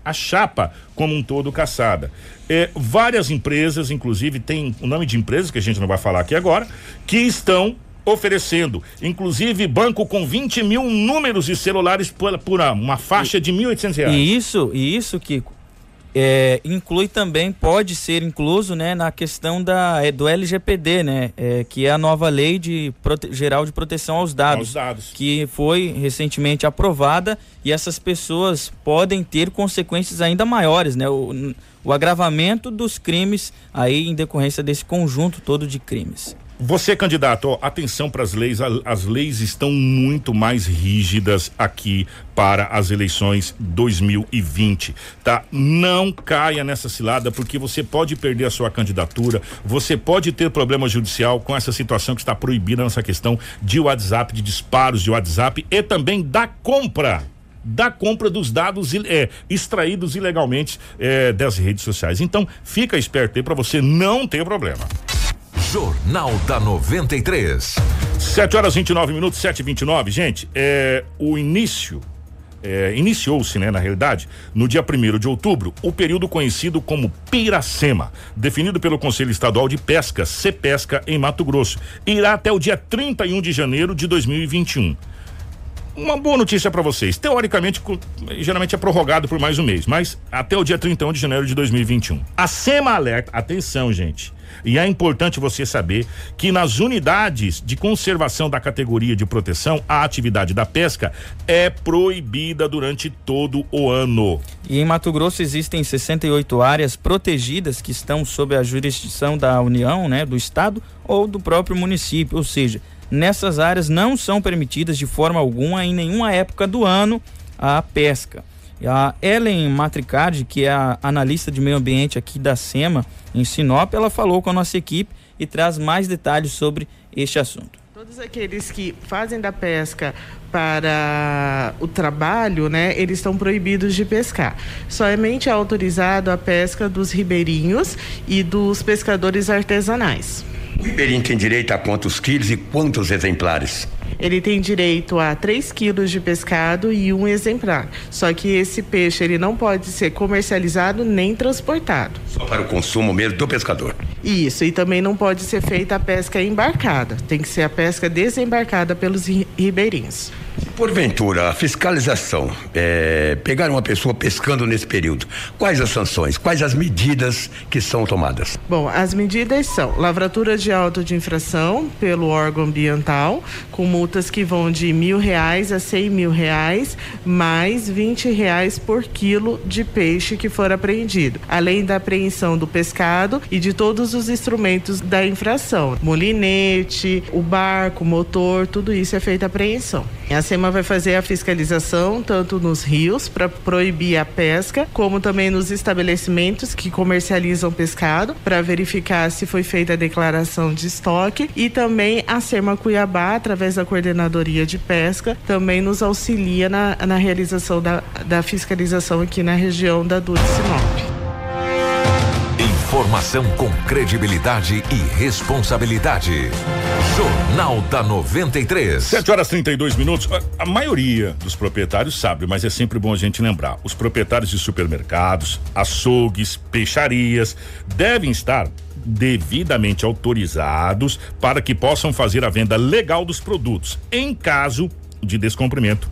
C: A chapa como um todo caçada. É, várias empresas, inclusive, tem o nome de empresas que a gente não vai falar aqui agora, que estão oferecendo, inclusive banco com 20 mil números de celulares por, por uma faixa de 1.800 reais.
E: E isso, e isso, Kiko, é, inclui também, pode ser incluso, né, na questão da, é, do LGPD, né, é, que é a nova lei de prote, geral de proteção aos dados,
C: aos dados,
E: que foi recentemente aprovada e essas pessoas podem ter consequências ainda maiores, né, o, o agravamento dos crimes aí em decorrência desse conjunto todo de crimes.
C: Você, candidato, ó, atenção para as leis. As leis estão muito mais rígidas aqui para as eleições 2020, tá? Não caia nessa cilada porque você pode perder a sua candidatura, você pode ter problema judicial com essa situação que está proibida nessa questão de WhatsApp, de disparos de WhatsApp e também da compra da compra dos dados é, extraídos ilegalmente é, das redes sociais. Então, fica esperto aí para você não ter problema.
A: Jornal da 93.
C: 7 horas 29 minutos, 7 e 29 Gente, é, o início. É, Iniciou-se, né, na realidade, no dia 1 de outubro, o período conhecido como Piracema, definido pelo Conselho Estadual de Pesca, CEPESCA, em Mato Grosso. Irá até o dia 31 de janeiro de 2021 uma boa notícia para vocês. Teoricamente, geralmente é prorrogado por mais um mês, mas até o dia 31 de janeiro de 2021. A SEMA alerta, atenção, gente. E é importante você saber que nas unidades de conservação da categoria de proteção, a atividade da pesca é proibida durante todo o ano.
E: E em Mato Grosso existem 68 áreas protegidas que estão sob a jurisdição da União, né, do estado ou do próprio município, ou seja, nessas áreas não são permitidas de forma alguma em nenhuma época do ano à pesca. A Ellen Matricardi, que é a analista de meio ambiente aqui da SEMA, em Sinop, ela falou com a nossa equipe e traz mais detalhes sobre este assunto.
I: Todos aqueles que fazem da pesca para o trabalho, né, eles estão proibidos de pescar. Somente é autorizado a pesca dos ribeirinhos e dos pescadores artesanais.
F: O ribeirinho tem direito a quantos quilos e quantos exemplares?
I: ele tem direito a 3 quilos de pescado e um exemplar. Só que esse peixe ele não pode ser comercializado nem transportado.
F: Só para o consumo mesmo do pescador.
I: Isso, e também não pode ser feita a pesca embarcada. Tem que ser a pesca desembarcada pelos ribeirinhos.
F: Porventura, a fiscalização, é, pegar uma pessoa pescando nesse período, quais as sanções, quais as medidas que são tomadas?
I: Bom, as medidas são lavratura de auto de infração pelo órgão ambiental, com multas que vão de mil reais a cem mil reais, mais vinte reais por quilo de peixe que for apreendido, além da apreensão do pescado e de todos os instrumentos da infração, molinete, o barco, motor, tudo isso é feita apreensão. A SEMA vai fazer a fiscalização tanto nos rios para proibir a pesca, como também nos estabelecimentos que comercializam pescado para verificar se foi feita a declaração de estoque e também a SEMA Cuiabá, através da Coordenadoria de Pesca, também nos auxilia na, na realização da, da fiscalização aqui na região da Dura Sinop.
A: Informação com credibilidade e responsabilidade. Jornal da 93.
C: 7 horas 32 minutos. A, maioria dos proprietários sabe, mas é sempre bom a gente lembrar. Os proprietários de supermercados, açougues, peixarias devem estar devidamente autorizados para que possam fazer a venda legal dos produtos. Em caso de descumprimento,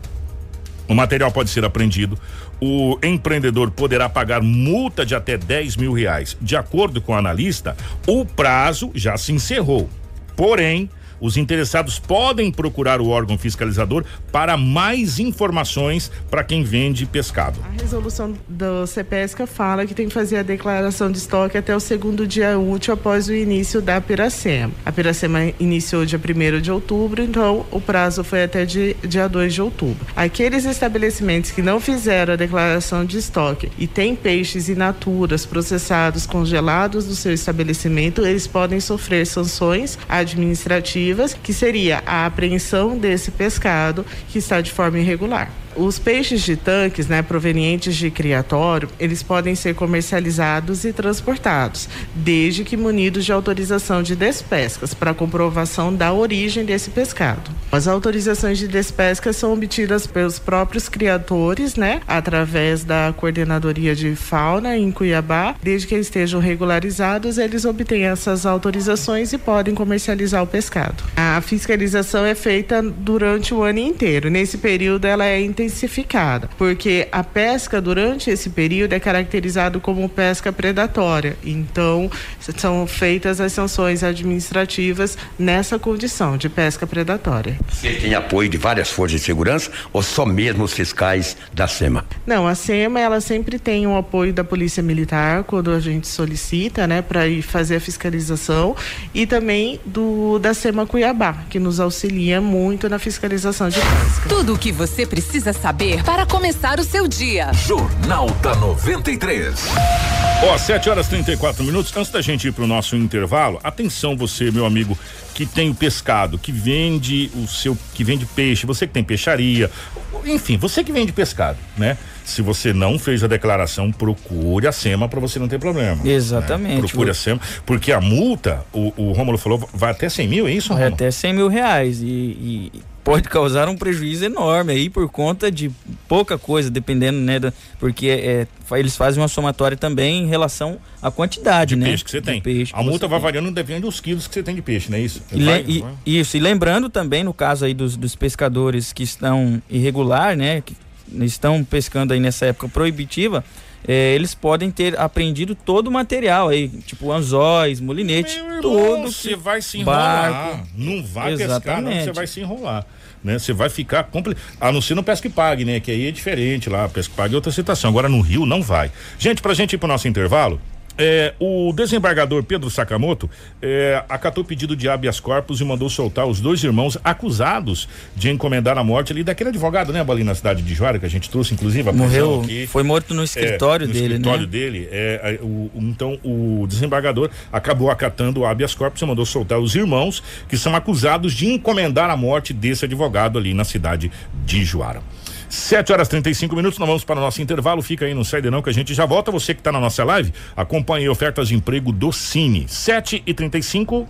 C: o material pode ser apreendido, o empreendedor poderá pagar multa de até 10 mil reais. De acordo com o analista, o prazo já se encerrou. Porém, os interessados podem procurar o órgão fiscalizador para mais informações para quem vende pescado.
I: A resolução do CPESCA fala que tem que fazer a declaração de estoque até o segundo dia útil após o início da Piracema. A Piracema iniciou dia 1 de outubro, então o prazo foi até dia 2 de outubro. Aqueles estabelecimentos que não fizeram a declaração de estoque e têm peixes in naturas processados congelados no seu estabelecimento, eles podem sofrer sanções administrativas que seria a apreensão desse pescado que está de forma irregular. Os peixes de tanques, né, provenientes de criatório, eles podem ser comercializados e transportados, desde que munidos de autorização de despescas para comprovação da origem desse pescado. As autorizações de despesca são obtidas pelos próprios criadores, né, através da coordenadoria de fauna em Cuiabá. Desde que eles estejam regularizados, eles obtêm essas autorizações e podem comercializar o pescado. A fiscalização é feita durante o ano inteiro. Nesse período, ela é intensificada intensificada, porque a pesca durante esse período é caracterizado como pesca predatória. Então, são feitas as sanções administrativas nessa condição de pesca predatória.
F: Você tem apoio de várias forças de segurança ou só mesmo os fiscais da SEMA?
I: Não, a SEMA ela sempre tem o apoio da Polícia Militar quando a gente solicita, né, para ir fazer a fiscalização e também do da SEMA Cuiabá, que nos auxilia muito na fiscalização de pesca.
D: Tudo o que você precisa saber para começar o seu dia.
A: Jornal da 93.
C: Ó, oh, 7 horas 34 minutos. Antes da gente ir pro nosso intervalo, atenção você, meu amigo, que tem o pescado, que vende o seu, que vende peixe, você que tem peixaria, enfim, você que vende pescado, né? Se você não fez a declaração, procure a SEMA para você não ter problema.
E: Né? Exatamente. Né?
C: Procure a SEMA, porque a multa, o, o Rômulo falou, vai até 100 mil, é isso?
E: Vai até 100 mil reais e, e pode causar um prejuízo enorme aí por conta de pouca coisa, dependendo, né? Da, porque é, eles fazem uma somatória também em relação à quantidade,
C: de
E: né?
C: peixe que você tem. a multa vai variando dependendo dos quilos que você tem de peixe, não é isso?
E: E vai, e, vai. Isso, e lembrando também, no caso aí dos, dos pescadores que estão irregular, né? Que estão pescando aí nessa época proibitiva, é, eles podem ter apreendido todo o material aí, tipo anzóis, molinete, tudo.
C: Você vai se enrolar. Barco. Não vai Exatamente. pescar, não, você vai se enrolar. Né? Você vai ficar complicado. A não ser no pesca e pague, né? Que aí é diferente lá. Pesca e pague é outra situação. Agora no Rio não vai. Gente, pra gente ir pro nosso intervalo, É, o desembargador Pedro Sakamoto é, acatou o pedido de habeas corpus e mandou soltar os dois irmãos acusados de encomendar a morte ali daquele advogado, né, ali na cidade de Juara, que a gente trouxe, inclusive, a
E: Morreu, aqui. foi morto no escritório
C: é, no
E: dele,
C: escritório
E: né?
C: dele. É, o, então, o desembargador acabou acatando o habeas corpus e mandou soltar os irmãos que são acusados de encomendar a morte desse advogado ali na cidade de Juara. 7 horas 35 minutos, nós vamos para o nosso intervalo. Fica aí, não sai de não, que a gente já volta. Você que está na nossa live, acompanhe ofertas de emprego do Cine. 7 e 35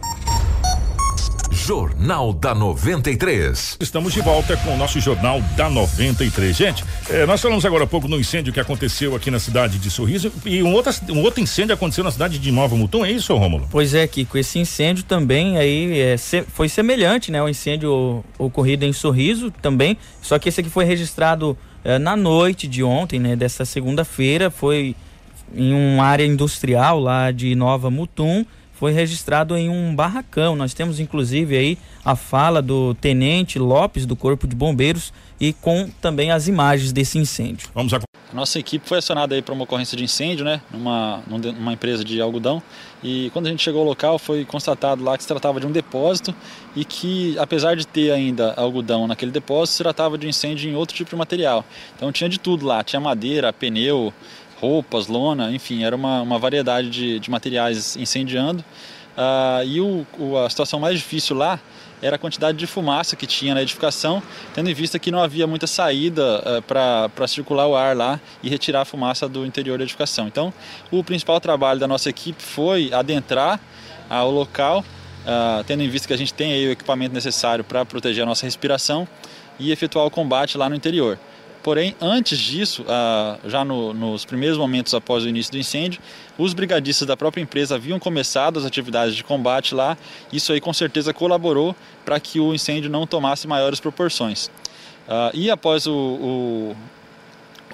A: Jornal da 93.
C: Estamos de volta com o nosso Jornal da 93. Gente, eh, nós falamos agora há pouco no incêndio que aconteceu aqui na cidade de Sorriso e um outro, um outro incêndio aconteceu na cidade de Nova Mutum, é isso, Rômulo?
E: Pois é, Kiko, esse incêndio também aí é, se, foi semelhante, né? O incêndio ocorrido em Sorriso também, só que esse aqui foi registrado eh, na noite de ontem, né? Dessa segunda-feira, foi em uma área industrial lá de Nova Mutum foi registrado em um barracão. Nós temos inclusive aí a fala do tenente Lopes do Corpo de Bombeiros e com também as imagens desse incêndio.
C: Vamos a
J: nossa equipe foi acionada aí para uma ocorrência de incêndio, né, numa, numa empresa de algodão. E quando a gente chegou ao local, foi constatado lá que se tratava de um depósito e que, apesar de ter ainda algodão naquele depósito, se tratava de incêndio em outro tipo de material. Então tinha de tudo lá, tinha madeira, pneu, roupas, lona, enfim, era uma, uma variedade de, de materiais incendiando. Uh, e o, o, a situação mais difícil lá era a quantidade de fumaça que tinha na edificação, tendo em vista que não havia muita saída uh, para circular o ar lá e retirar a fumaça do interior da edificação. Então, o principal trabalho da nossa equipe foi adentrar uh, o local, uh, tendo em vista que a gente tem o equipamento necessário para proteger a nossa respiração e efetuar o combate lá no interior. Porém, antes disso, ah, já no, nos primeiros momentos após o início do incêndio, os brigadistas da própria empresa haviam começado as atividades de combate lá. Isso aí com certeza colaborou para que o incêndio não tomasse maiores proporções. Ah, e após o, o,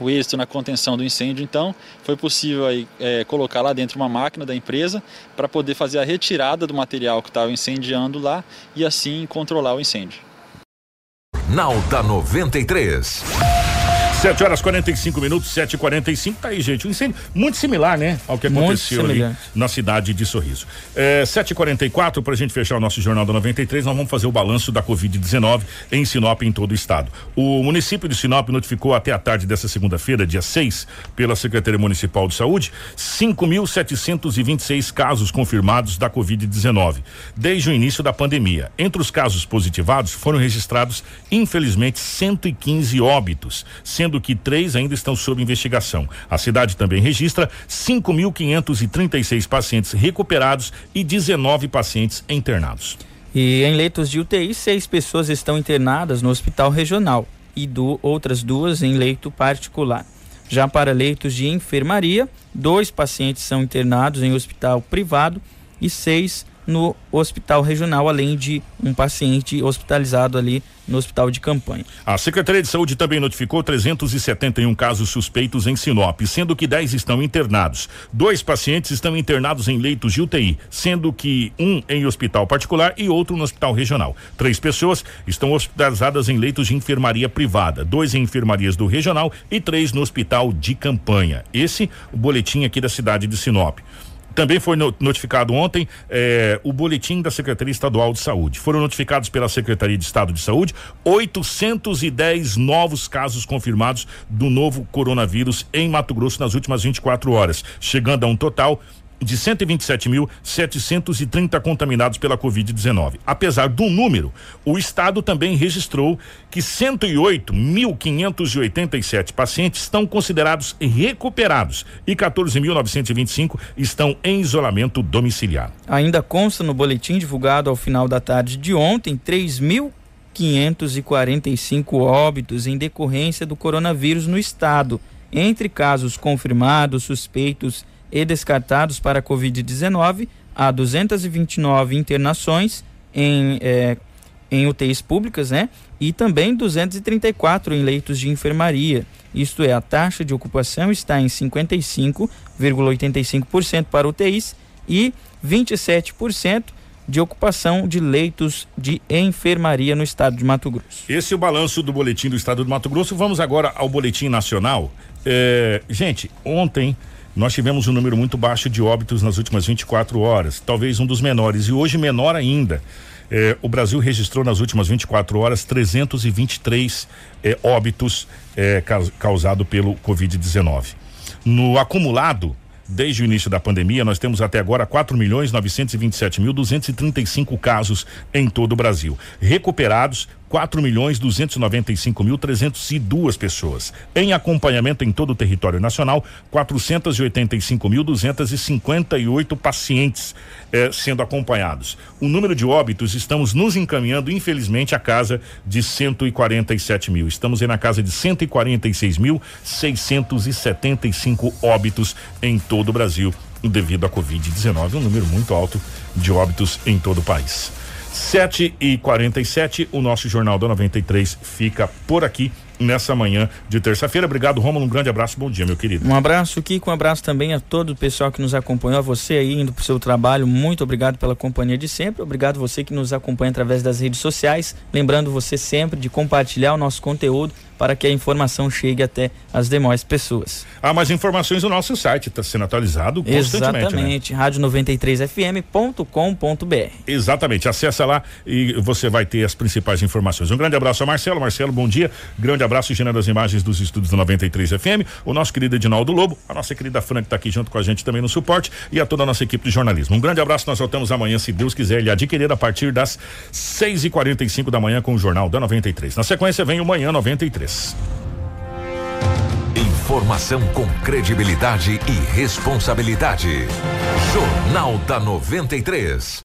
J: o êxito na contenção do incêndio, então, foi possível aí, é, colocar lá dentro uma máquina da empresa para poder fazer a retirada do material que estava incendiando lá e assim controlar o incêndio.
A: Da 93.
C: 7 horas 45 minutos, 7 e 45 tá aí, gente. Um incêndio muito similar, né? Ao que aconteceu ali na cidade de Sorriso. É, 7 e 44 para a gente fechar o nosso Jornal da 93, nós vamos fazer o balanço da Covid-19 em Sinop, em todo o estado. O município de Sinop notificou até a tarde dessa segunda-feira, dia 6, pela Secretaria Municipal de Saúde, 5.726 casos confirmados da Covid-19, desde o início da pandemia. Entre os casos positivados, foram registrados, infelizmente, 115 óbitos, sendo sendo que três ainda estão sob investigação. A cidade também registra 5.536 pacientes recuperados e 19 pacientes internados.
E: E em leitos de UTI, seis pessoas estão internadas no hospital regional e do, outras duas em leito particular. Já para leitos de enfermaria, dois pacientes são internados em hospital privado e seis no hospital regional, além de um paciente hospitalizado ali no hospital de campanha.
C: A Secretaria de Saúde também notificou 371 casos suspeitos em Sinop, sendo que 10 estão internados. Dois pacientes estão internados em leitos de UTI, sendo que um em hospital particular e outro no hospital regional. Três pessoas estão hospitalizadas em leitos de enfermaria privada, dois em enfermarias do regional e três no hospital de campanha. Esse o boletim aqui da cidade de Sinop. Também foi notificado ontem eh, o boletim da Secretaria Estadual de Saúde. Foram notificados pela Secretaria de Estado de Saúde 810 novos casos confirmados do novo coronavírus em Mato Grosso nas últimas 24 horas, chegando a um total de 127.730 contaminados pela Covid-19. Apesar do número, o estado também registrou que 108.587 pacientes estão considerados recuperados e 14.925 estão em isolamento domiciliar.
E: Ainda consta no boletim divulgado ao final da tarde de ontem 3.545 óbitos em decorrência do coronavírus no estado, entre casos confirmados, suspeitos e descartados para a Covid-19, há 229 internações em, é, em UTIs públicas, né? E também 234 em leitos de enfermaria. Isto é, a taxa de ocupação está em 55,85% para UTIs e 27% de ocupação de leitos de enfermaria no estado de Mato Grosso.
C: Esse é o balanço do boletim do estado de Mato Grosso. Vamos agora ao boletim nacional. É, gente, ontem nós tivemos um número muito baixo de óbitos nas últimas 24 horas, talvez um dos menores, e hoje menor ainda. Eh, o Brasil registrou nas últimas 24 horas 323 eh, óbitos eh, causado pelo Covid-19. No acumulado, Desde o início da pandemia, nós temos até agora 4 milhões 927 mil 235 casos em todo o Brasil. Recuperados 4 milhões 295 mil 302 pessoas. Em acompanhamento em todo o território nacional, 485 mil 258 pacientes eh, sendo acompanhados. O número de óbitos estamos nos encaminhando, infelizmente, a casa de 147 mil. Estamos aí na casa de 146 mil 675 óbitos em todo o Brasil devido à Covid-19, um número muito alto de óbitos em todo o país. 7 e 47 o nosso Jornal da 93 fica por aqui nessa manhã de terça-feira. Obrigado, Romulo. Um grande abraço. Bom dia, meu querido.
E: Um abraço, Kiko. Um abraço também a todo o pessoal que nos acompanhou, a você aí indo para o seu trabalho. Muito obrigado pela companhia de sempre. Obrigado você que nos acompanha através das redes sociais. Lembrando você sempre de compartilhar o nosso conteúdo para que a informação chegue até as demais pessoas.
C: Há mais informações no nosso site, está sendo atualizado
E: constantemente. Né? Exatamente, né? rádio93fm.com.br.
C: Exatamente, acessa lá e você vai ter as principais informações. Um grande abraço a Marcelo. Marcelo, bom dia. Grande abraço, gerando as imagens dos estúdios do 93 FM. O nosso querido Edinaldo Lobo, a nossa querida Fran que está aqui junto com a gente também no suporte e a toda a nossa equipe de jornalismo. Um grande abraço, nós voltamos amanhã, se Deus quiser, ele adquirir a partir das 6 e 45 da manhã com o Jornal da 93. Na sequência vem o Manhã 93.
A: Informação com credibilidade e responsabilidade. Jornal da 93.